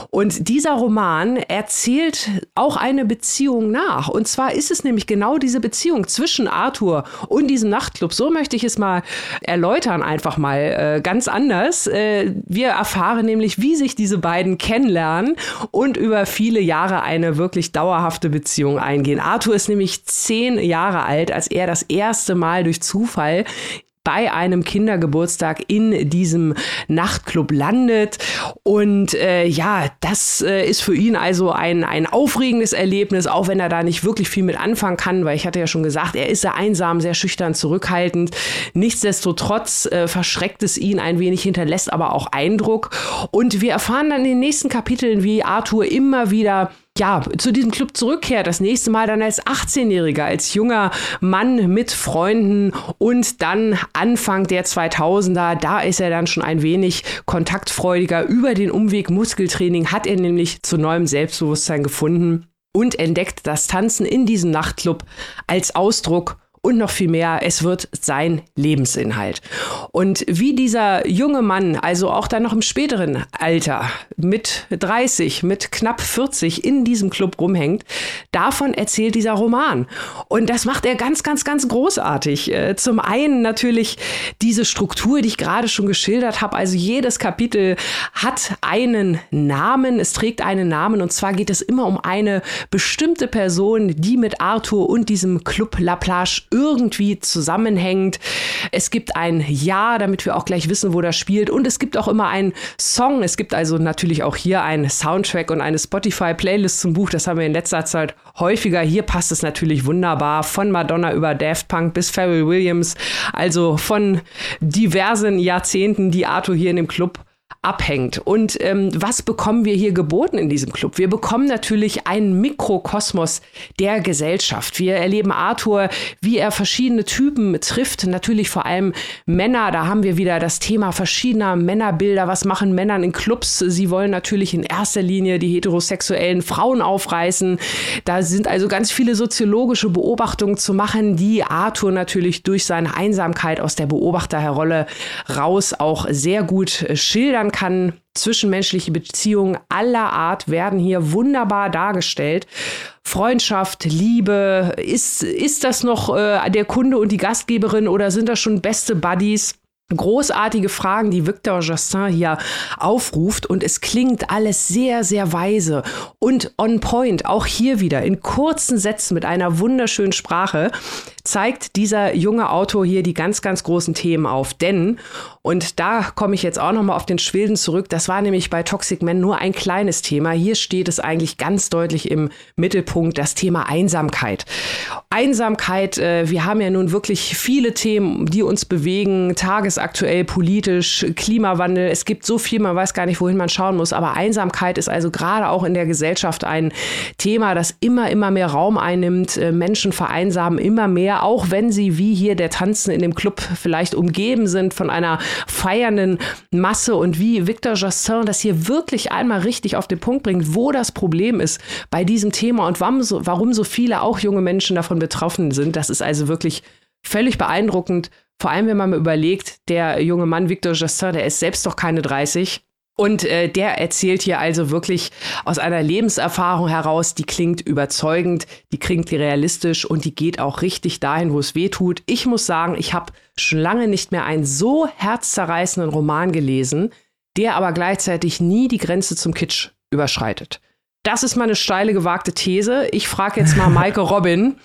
Und dieser Roman erzählt auch eine Beziehung nach. Und zwar ist es nämlich genau diese Beziehung zwischen Arthur und diesem Nachtclub. So möchte ich es mal erläutern, einfach mal äh, ganz anders. Äh, wir erfahren nämlich, wie sich diese beiden kennenlernen und über viele Jahre eine wirklich dauerhafte Beziehung eingehen. Arthur ist nämlich zehn Jahre alt, als er das erste Mal durch Zufall bei einem Kindergeburtstag in diesem Nachtclub landet. Und äh, ja, das äh, ist für ihn also ein, ein aufregendes Erlebnis, auch wenn er da nicht wirklich viel mit anfangen kann, weil ich hatte ja schon gesagt, er ist sehr einsam, sehr schüchtern, zurückhaltend. Nichtsdestotrotz äh, verschreckt es ihn ein wenig, hinterlässt aber auch Eindruck. Und wir erfahren dann in den nächsten Kapiteln, wie Arthur immer wieder ja, zu diesem Club zurückkehrt. Das nächste Mal dann als 18-Jähriger, als junger Mann mit Freunden und dann Anfang der 2000er, da ist er dann schon ein wenig kontaktfreudiger. Über den Umweg Muskeltraining hat er nämlich zu neuem Selbstbewusstsein gefunden und entdeckt das Tanzen in diesem Nachtclub als Ausdruck und noch viel mehr, es wird sein Lebensinhalt. Und wie dieser junge Mann, also auch dann noch im späteren Alter, mit 30, mit knapp 40 in diesem Club rumhängt, davon erzählt dieser Roman. Und das macht er ganz, ganz, ganz großartig. Äh, zum einen natürlich diese Struktur, die ich gerade schon geschildert habe. Also jedes Kapitel hat einen Namen, es trägt einen Namen und zwar geht es immer um eine bestimmte Person, die mit Arthur und diesem Club La Plage irgendwie zusammenhängt. Es gibt ein Jahr, damit wir auch gleich wissen, wo das spielt. Und es gibt auch immer einen Song. Es gibt also natürlich auch hier einen Soundtrack und eine Spotify-Playlist zum Buch. Das haben wir in letzter Zeit häufiger. Hier passt es natürlich wunderbar. Von Madonna über Daft Punk bis Pharrell Williams. Also von diversen Jahrzehnten, die Arthur hier in dem Club abhängt. Und ähm, was bekommen wir hier geboten in diesem Club? Wir bekommen natürlich einen Mikrokosmos der Gesellschaft. Wir erleben Arthur, wie er verschiedene Typen trifft, natürlich vor allem Männer. Da haben wir wieder das Thema verschiedener Männerbilder. Was machen Männer in Clubs? Sie wollen natürlich in erster Linie die heterosexuellen Frauen aufreißen. Da sind also ganz viele soziologische Beobachtungen zu machen, die Arthur natürlich durch seine Einsamkeit aus der Beobachterrolle raus auch sehr gut schildern ändern kann. Zwischenmenschliche Beziehungen aller Art werden hier wunderbar dargestellt. Freundschaft, Liebe, ist, ist das noch äh, der Kunde und die Gastgeberin oder sind das schon beste Buddies? großartige Fragen, die Victor Justin hier aufruft und es klingt alles sehr, sehr weise und on point, auch hier wieder in kurzen Sätzen mit einer wunderschönen Sprache zeigt dieser junge Autor hier die ganz, ganz großen Themen auf. Denn, und da komme ich jetzt auch nochmal auf den Schwilden zurück, das war nämlich bei Toxic Men nur ein kleines Thema. Hier steht es eigentlich ganz deutlich im Mittelpunkt, das Thema Einsamkeit. Einsamkeit, äh, wir haben ja nun wirklich viele Themen, die uns bewegen, tagesaktuell, politisch, Klimawandel. Es gibt so viel, man weiß gar nicht, wohin man schauen muss. Aber Einsamkeit ist also gerade auch in der Gesellschaft ein Thema, das immer, immer mehr Raum einnimmt. Äh, Menschen vereinsamen immer mehr auch wenn sie wie hier der Tanzen in dem Club vielleicht umgeben sind von einer feiernden Masse und wie Victor Jassin das hier wirklich einmal richtig auf den Punkt bringt, wo das Problem ist bei diesem Thema und warum so, warum so viele auch junge Menschen davon betroffen sind. Das ist also wirklich völlig beeindruckend. Vor allem, wenn man mal überlegt, der junge Mann Victor Jassin, der ist selbst doch keine 30 und äh, der erzählt hier also wirklich aus einer Lebenserfahrung heraus, die klingt überzeugend, die klingt realistisch und die geht auch richtig dahin, wo es weh tut. Ich muss sagen, ich habe schon lange nicht mehr einen so herzzerreißenden Roman gelesen, der aber gleichzeitig nie die Grenze zum Kitsch überschreitet. Das ist meine steile, gewagte These. Ich frage jetzt mal Maike Robin,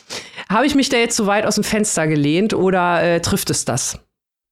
habe ich mich da jetzt so weit aus dem Fenster gelehnt oder äh, trifft es das?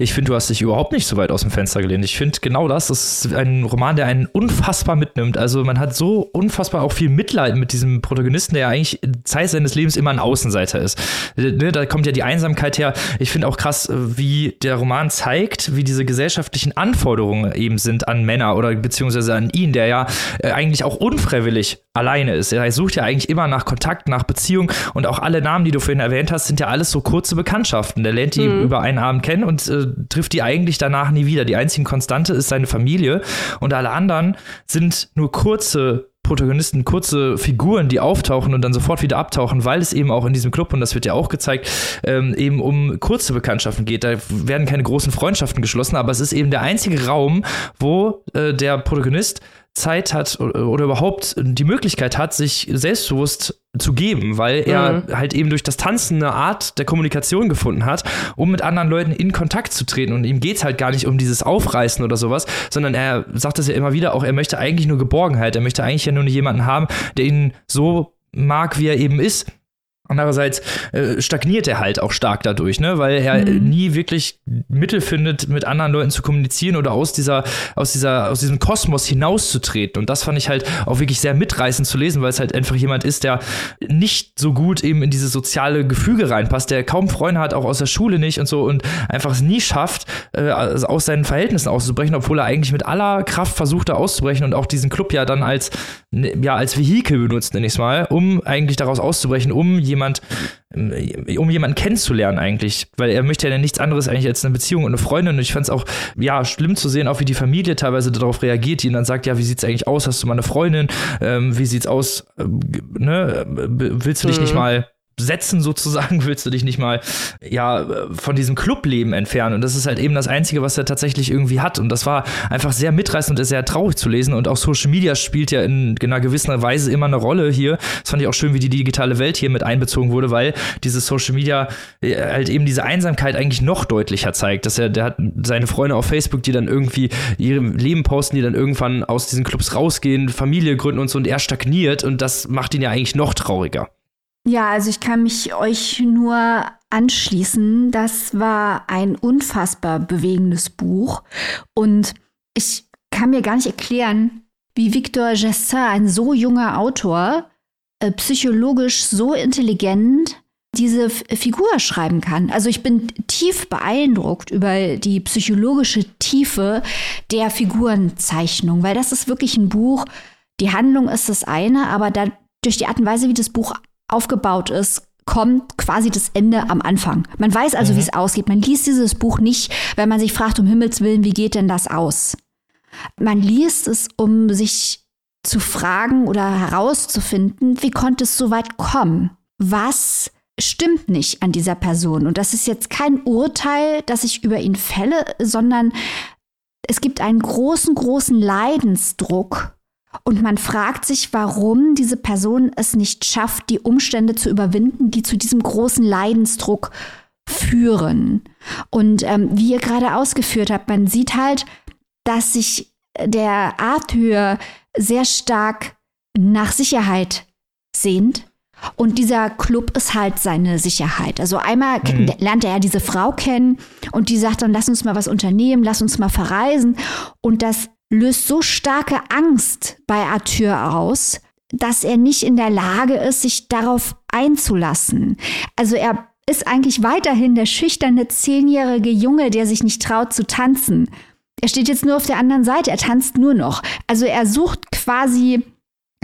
Ich finde, du hast dich überhaupt nicht so weit aus dem Fenster gelehnt. Ich finde genau das. Das ist ein Roman, der einen unfassbar mitnimmt. Also man hat so unfassbar auch viel Mitleid mit diesem Protagonisten, der ja eigentlich Zeit seines Lebens immer ein Außenseiter ist. Ne, da kommt ja die Einsamkeit her. Ich finde auch krass, wie der Roman zeigt, wie diese gesellschaftlichen Anforderungen eben sind an Männer oder beziehungsweise an ihn, der ja äh, eigentlich auch unfreiwillig alleine ist. Er sucht ja eigentlich immer nach Kontakt, nach Beziehung und auch alle Namen, die du vorhin erwähnt hast, sind ja alles so kurze Bekanntschaften. Der lernt die mhm. über einen Abend kennen und äh, trifft die eigentlich danach nie wieder. Die einzige Konstante ist seine Familie und alle anderen sind nur kurze Protagonisten, kurze Figuren, die auftauchen und dann sofort wieder abtauchen, weil es eben auch in diesem Club, und das wird ja auch gezeigt, ähm, eben um kurze Bekanntschaften geht. Da werden keine großen Freundschaften geschlossen, aber es ist eben der einzige Raum, wo äh, der Protagonist Zeit hat oder überhaupt die Möglichkeit hat, sich selbstbewusst zu geben, weil er mhm. halt eben durch das Tanzen eine Art der Kommunikation gefunden hat, um mit anderen Leuten in Kontakt zu treten. Und ihm geht es halt gar nicht um dieses Aufreißen oder sowas, sondern er sagt es ja immer wieder auch, er möchte eigentlich nur Geborgenheit. Er möchte eigentlich ja nur jemanden haben, der ihn so mag, wie er eben ist Andererseits äh, stagniert er halt auch stark dadurch, ne? weil er mhm. nie wirklich Mittel findet, mit anderen Leuten zu kommunizieren oder aus dieser, aus dieser, aus diesem Kosmos hinauszutreten. Und das fand ich halt auch wirklich sehr mitreißend zu lesen, weil es halt einfach jemand ist, der nicht so gut eben in dieses soziale Gefüge reinpasst, der kaum Freunde hat, auch aus der Schule nicht und so und einfach es nie schafft, äh, aus seinen Verhältnissen auszubrechen, obwohl er eigentlich mit aller Kraft versucht, da auszubrechen und auch diesen Club ja dann als, ne, ja, als Vehikel benutzt, nenne ich es mal, um eigentlich daraus auszubrechen, um jemanden jemand, äh, um jemanden kennenzulernen eigentlich, weil er möchte ja nichts anderes eigentlich als eine Beziehung und eine Freundin. Und ich fand es auch, ja, schlimm zu sehen, auch wie die Familie teilweise darauf reagiert, die ihn dann sagt, ja, wie sieht es eigentlich aus, hast du mal eine Freundin, ähm, wie sieht's aus, äh, ne, willst du dich mhm. nicht mal setzen sozusagen, willst du dich nicht mal ja von diesem Clubleben entfernen. Und das ist halt eben das einzige, was er tatsächlich irgendwie hat. Und das war einfach sehr mitreißend und sehr traurig zu lesen. Und auch Social Media spielt ja in einer gewissen Weise immer eine Rolle hier. Das fand ich auch schön, wie die digitale Welt hier mit einbezogen wurde, weil dieses Social Media äh, halt eben diese Einsamkeit eigentlich noch deutlicher zeigt, dass er der hat seine Freunde auf Facebook, die dann irgendwie ihre Leben posten, die dann irgendwann aus diesen Clubs rausgehen, Familie gründen und so. Und er stagniert. Und das macht ihn ja eigentlich noch trauriger. Ja, also ich kann mich euch nur anschließen. Das war ein unfassbar bewegendes Buch. Und ich kann mir gar nicht erklären, wie Victor Gessin, ein so junger Autor, äh, psychologisch so intelligent diese Figur schreiben kann. Also ich bin tief beeindruckt über die psychologische Tiefe der Figurenzeichnung, weil das ist wirklich ein Buch. Die Handlung ist das eine, aber da, durch die Art und Weise, wie das Buch aufgebaut ist, kommt quasi das Ende am Anfang. Man weiß also, mhm. wie es ausgeht. Man liest dieses Buch nicht, wenn man sich fragt, um Himmels Willen, wie geht denn das aus? Man liest es, um sich zu fragen oder herauszufinden, wie konnte es so weit kommen? Was stimmt nicht an dieser Person? Und das ist jetzt kein Urteil, das ich über ihn fälle, sondern es gibt einen großen, großen Leidensdruck, und man fragt sich, warum diese Person es nicht schafft, die Umstände zu überwinden, die zu diesem großen Leidensdruck führen. Und ähm, wie ihr gerade ausgeführt habt, man sieht halt, dass sich der Arthur sehr stark nach Sicherheit sehnt. Und dieser Club ist halt seine Sicherheit. Also einmal mhm. lernt er ja diese Frau kennen und die sagt dann, lass uns mal was unternehmen, lass uns mal verreisen. Und das löst so starke Angst bei Arthur aus, dass er nicht in der Lage ist, sich darauf einzulassen. Also er ist eigentlich weiterhin der schüchterne zehnjährige Junge, der sich nicht traut zu tanzen. Er steht jetzt nur auf der anderen Seite, er tanzt nur noch. Also er sucht quasi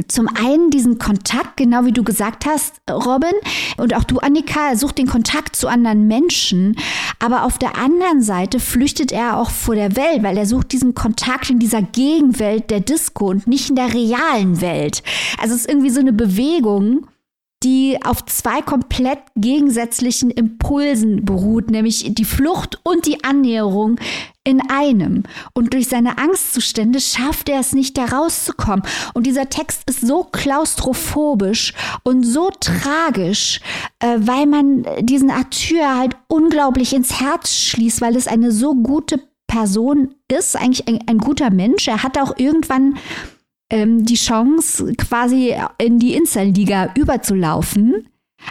zum einen diesen Kontakt, genau wie du gesagt hast, Robin, und auch du, Annika, sucht den Kontakt zu anderen Menschen, aber auf der anderen Seite flüchtet er auch vor der Welt, weil er sucht diesen Kontakt in dieser Gegenwelt der Disco und nicht in der realen Welt. Also es ist irgendwie so eine Bewegung, die auf zwei komplett gegensätzlichen Impulsen beruht, nämlich die Flucht und die Annäherung in einem. Und durch seine Angstzustände schafft er es nicht, da rauszukommen. Und dieser Text ist so klaustrophobisch und so tragisch, äh, weil man diesen Arthur halt unglaublich ins Herz schließt, weil es eine so gute Person ist, eigentlich ein, ein guter Mensch. Er hat auch irgendwann ähm, die Chance, quasi in die Inselliga überzulaufen.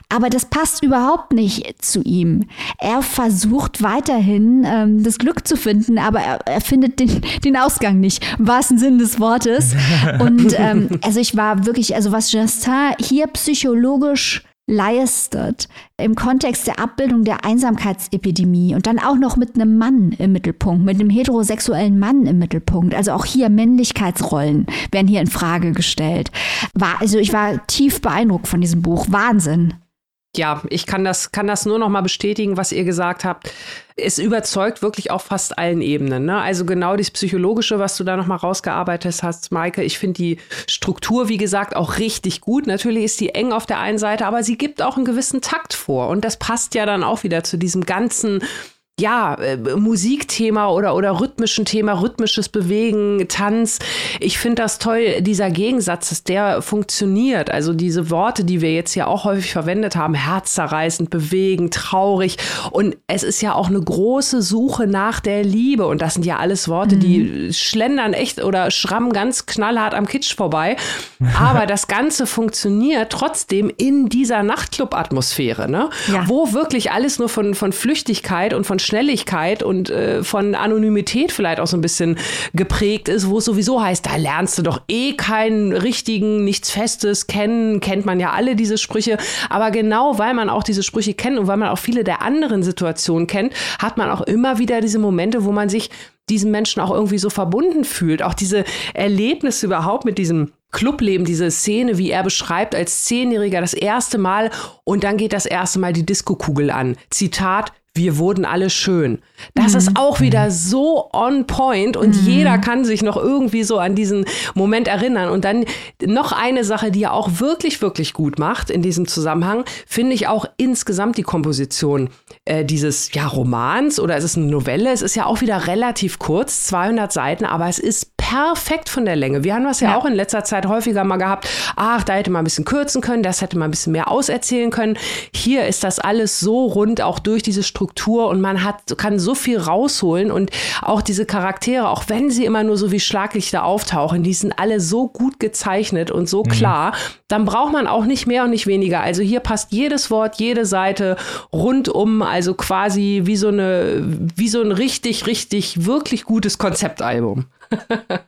Aber das passt überhaupt nicht zu ihm. Er versucht weiterhin ähm, das Glück zu finden, aber er, er, findet den, den Ausgang nicht, im wahrsten Sinne des Wortes. Und ähm, also ich war wirklich, also was Justin hier psychologisch leistet im Kontext der Abbildung der Einsamkeitsepidemie und dann auch noch mit einem Mann im Mittelpunkt, mit einem heterosexuellen Mann im Mittelpunkt. Also auch hier Männlichkeitsrollen werden hier in Frage gestellt. War, also ich war tief beeindruckt von diesem Buch. Wahnsinn ja, ich kann das, kann das nur noch mal bestätigen, was ihr gesagt habt. Es überzeugt wirklich auf fast allen Ebenen. Ne? Also genau das Psychologische, was du da noch mal rausgearbeitet hast, Maike. Ich finde die Struktur, wie gesagt, auch richtig gut. Natürlich ist die eng auf der einen Seite, aber sie gibt auch einen gewissen Takt vor. Und das passt ja dann auch wieder zu diesem ganzen ja, äh, Musikthema oder, oder rhythmischen Thema, rhythmisches Bewegen, Tanz. Ich finde das toll, dieser Gegensatz, dass der funktioniert. Also diese Worte, die wir jetzt ja auch häufig verwendet haben, herzzerreißend, bewegend, traurig. Und es ist ja auch eine große Suche nach der Liebe. Und das sind ja alles Worte, mhm. die schlendern echt oder schrammen ganz knallhart am Kitsch vorbei. Aber das Ganze funktioniert trotzdem in dieser Nachtclub-Atmosphäre, ne? Ja. Wo wirklich alles nur von, von Flüchtigkeit und von Schnelligkeit und äh, von Anonymität vielleicht auch so ein bisschen geprägt ist, wo es sowieso heißt, da lernst du doch eh keinen richtigen, nichts Festes kennen, kennt man ja alle diese Sprüche. Aber genau weil man auch diese Sprüche kennt und weil man auch viele der anderen Situationen kennt, hat man auch immer wieder diese Momente, wo man sich diesen Menschen auch irgendwie so verbunden fühlt. Auch diese Erlebnisse überhaupt mit diesem Clubleben, diese Szene, wie er beschreibt, als Zehnjähriger das erste Mal und dann geht das erste Mal die Diskokugel an. Zitat, wir wurden alle schön. Das mhm. ist auch wieder mhm. so on point und mhm. jeder kann sich noch irgendwie so an diesen Moment erinnern. Und dann noch eine Sache, die er auch wirklich, wirklich gut macht in diesem Zusammenhang, finde ich auch insgesamt die Komposition äh, dieses ja, Romans oder es ist eine Novelle. Es ist ja auch wieder relativ kurz, 200 Seiten, aber es ist perfekt von der Länge. Wir haben das ja, ja, auch in letzter Zeit häufiger mal gehabt. Ach, da hätte man ein bisschen kürzen können, das hätte man ein bisschen mehr auserzählen können. Hier ist das alles so rund, auch durch diese Struktur und man hat, kann so viel rausholen und auch diese Charaktere, auch wenn sie immer nur so wie Schlaglichter auftauchen, die sind alle so gut gezeichnet und so mhm. klar, dann braucht man auch nicht mehr und nicht weniger. Also hier passt jedes Wort, jede Seite rundum, also quasi wie so eine, wie so ein richtig, richtig, wirklich gutes Konzeptalbum.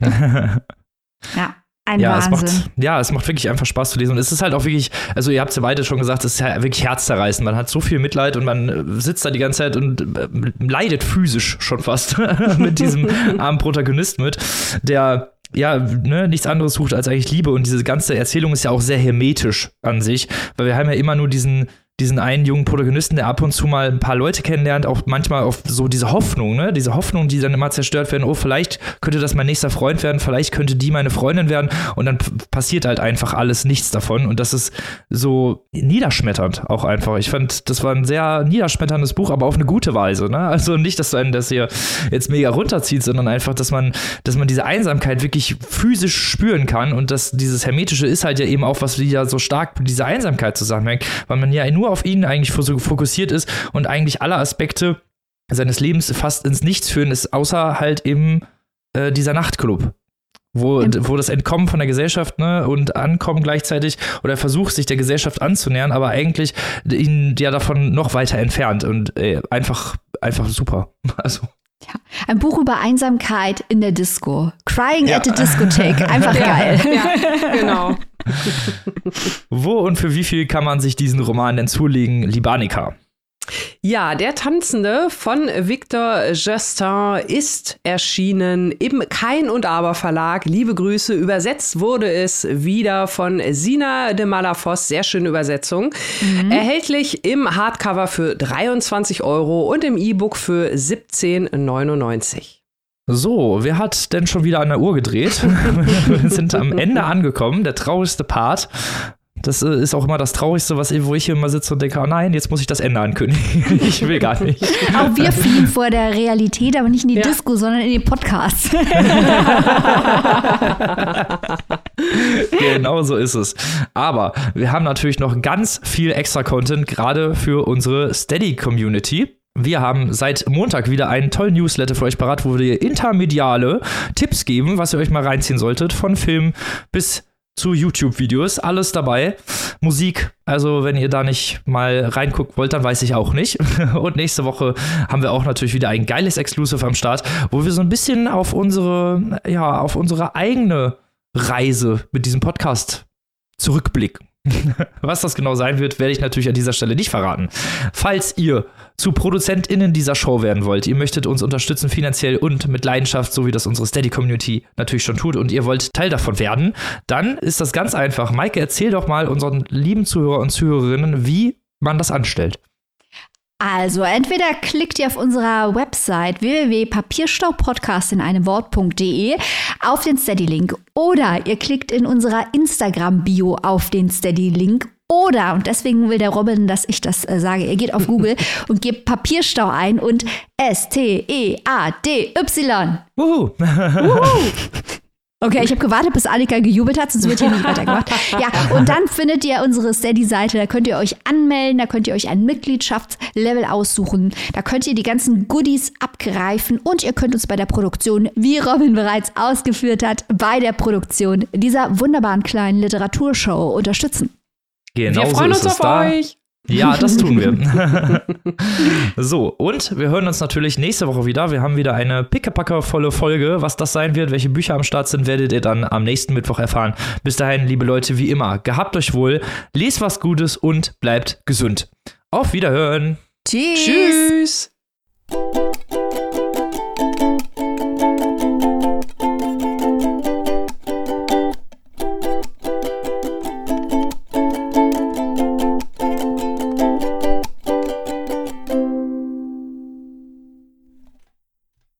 ja. Ein ja, Wahnsinn. Es macht, ja, es macht wirklich einfach Spaß zu lesen. Und es ist halt auch wirklich, also ihr habt es ja beide schon gesagt, es ist ja wirklich herzzerreißend. Man hat so viel Mitleid und man äh, sitzt da die ganze Zeit und äh, leidet physisch schon fast mit diesem armen Protagonist mit, der ja, ne, nichts anderes sucht als eigentlich Liebe. Und diese ganze Erzählung ist ja auch sehr hermetisch an sich, weil wir haben ja immer nur diesen, diesen einen jungen Protagonisten, der ab und zu mal ein paar Leute kennenlernt, auch manchmal auf so diese Hoffnung, ne? Diese Hoffnung, die dann immer zerstört werden, oh, vielleicht könnte das mein nächster Freund werden, vielleicht könnte die meine Freundin werden und dann passiert halt einfach alles nichts davon und das ist so niederschmetternd auch einfach. Ich fand, das war ein sehr niederschmetterndes Buch, aber auf eine gute Weise, ne? Also nicht, dass einen das hier jetzt mega runterzieht, sondern einfach, dass man, dass man diese Einsamkeit wirklich physisch spüren kann und dass dieses Hermetische ist halt ja eben auch, was wieder so stark mit dieser Einsamkeit zusammenhängt, weil man ja nur nur auf ihn eigentlich fokussiert ist und eigentlich alle Aspekte seines Lebens fast ins Nichts führen ist, außer halt eben äh, dieser Nachtclub. Wo, wo das Entkommen von der Gesellschaft ne, und Ankommen gleichzeitig oder Versuch, sich der Gesellschaft anzunähern, aber eigentlich ihn ja davon noch weiter entfernt und äh, einfach, einfach super. Also. Ja. Ein Buch über Einsamkeit in der Disco. Crying ja. at the Discotheque. Einfach ja. geil. Ja, genau. Wo und für wie viel kann man sich diesen Roman denn zulegen, Libanica? Ja, der Tanzende von Victor Justin ist erschienen im Kein und Aber Verlag. Liebe Grüße. Übersetzt wurde es wieder von Sina de Malafos. Sehr schöne Übersetzung. Mhm. Erhältlich im Hardcover für 23 Euro und im E-Book für 17,99. So, wer hat denn schon wieder an der Uhr gedreht? Wir sind am Ende angekommen, der traurigste Part. Das äh, ist auch immer das Traurigste, was, wo ich hier immer sitze und denke, oh nein, jetzt muss ich das Ende ankündigen. ich will gar nicht. Auch wir fliehen vor der Realität, aber nicht in die ja. Disco, sondern in den Podcast. genau so ist es. Aber wir haben natürlich noch ganz viel extra Content, gerade für unsere Steady-Community. Wir haben seit Montag wieder einen tollen Newsletter für euch parat, wo wir intermediale Tipps geben, was ihr euch mal reinziehen solltet, von Film bis zu YouTube-Videos, alles dabei. Musik, also wenn ihr da nicht mal reingucken wollt, dann weiß ich auch nicht. Und nächste Woche haben wir auch natürlich wieder ein geiles Exclusive am Start, wo wir so ein bisschen auf unsere, ja, auf unsere eigene Reise mit diesem Podcast zurückblicken. Was das genau sein wird, werde ich natürlich an dieser Stelle nicht verraten. Falls ihr zu ProduzentInnen dieser Show werden wollt, ihr möchtet uns unterstützen finanziell und mit Leidenschaft, so wie das unsere Steady-Community natürlich schon tut und ihr wollt Teil davon werden, dann ist das ganz einfach. Maike, erzähl doch mal unseren lieben Zuhörer und Zuhörerinnen, wie man das anstellt. Also, entweder klickt ihr auf unserer Website www.papierstaupodcast in einem Wort.de auf den Steady-Link oder ihr klickt in unserer Instagram-Bio auf den Steady-Link oder, und deswegen will der Robin, dass ich das äh, sage, ihr geht auf Google und gebt Papierstau ein und S-T-E-A-D-Y. Wuhu. Wuhu. Okay, ich habe gewartet, bis Annika gejubelt hat, sonst wird hier nicht weitergemacht. Ja, und dann findet ihr unsere Steady-Seite, da könnt ihr euch anmelden, da könnt ihr euch ein Mitgliedschaftslevel aussuchen, da könnt ihr die ganzen Goodies abgreifen und ihr könnt uns bei der Produktion, wie Robin bereits ausgeführt hat, bei der Produktion dieser wunderbaren kleinen Literaturshow unterstützen. Genau wir freuen so uns auf da. euch. Ja, das tun wir. so, und wir hören uns natürlich nächste Woche wieder. Wir haben wieder eine pickepackervolle Folge. Was das sein wird, welche Bücher am Start sind, werdet ihr dann am nächsten Mittwoch erfahren. Bis dahin, liebe Leute, wie immer, gehabt euch wohl, lest was Gutes und bleibt gesund. Auf Wiederhören. Tschüss. Tschüss.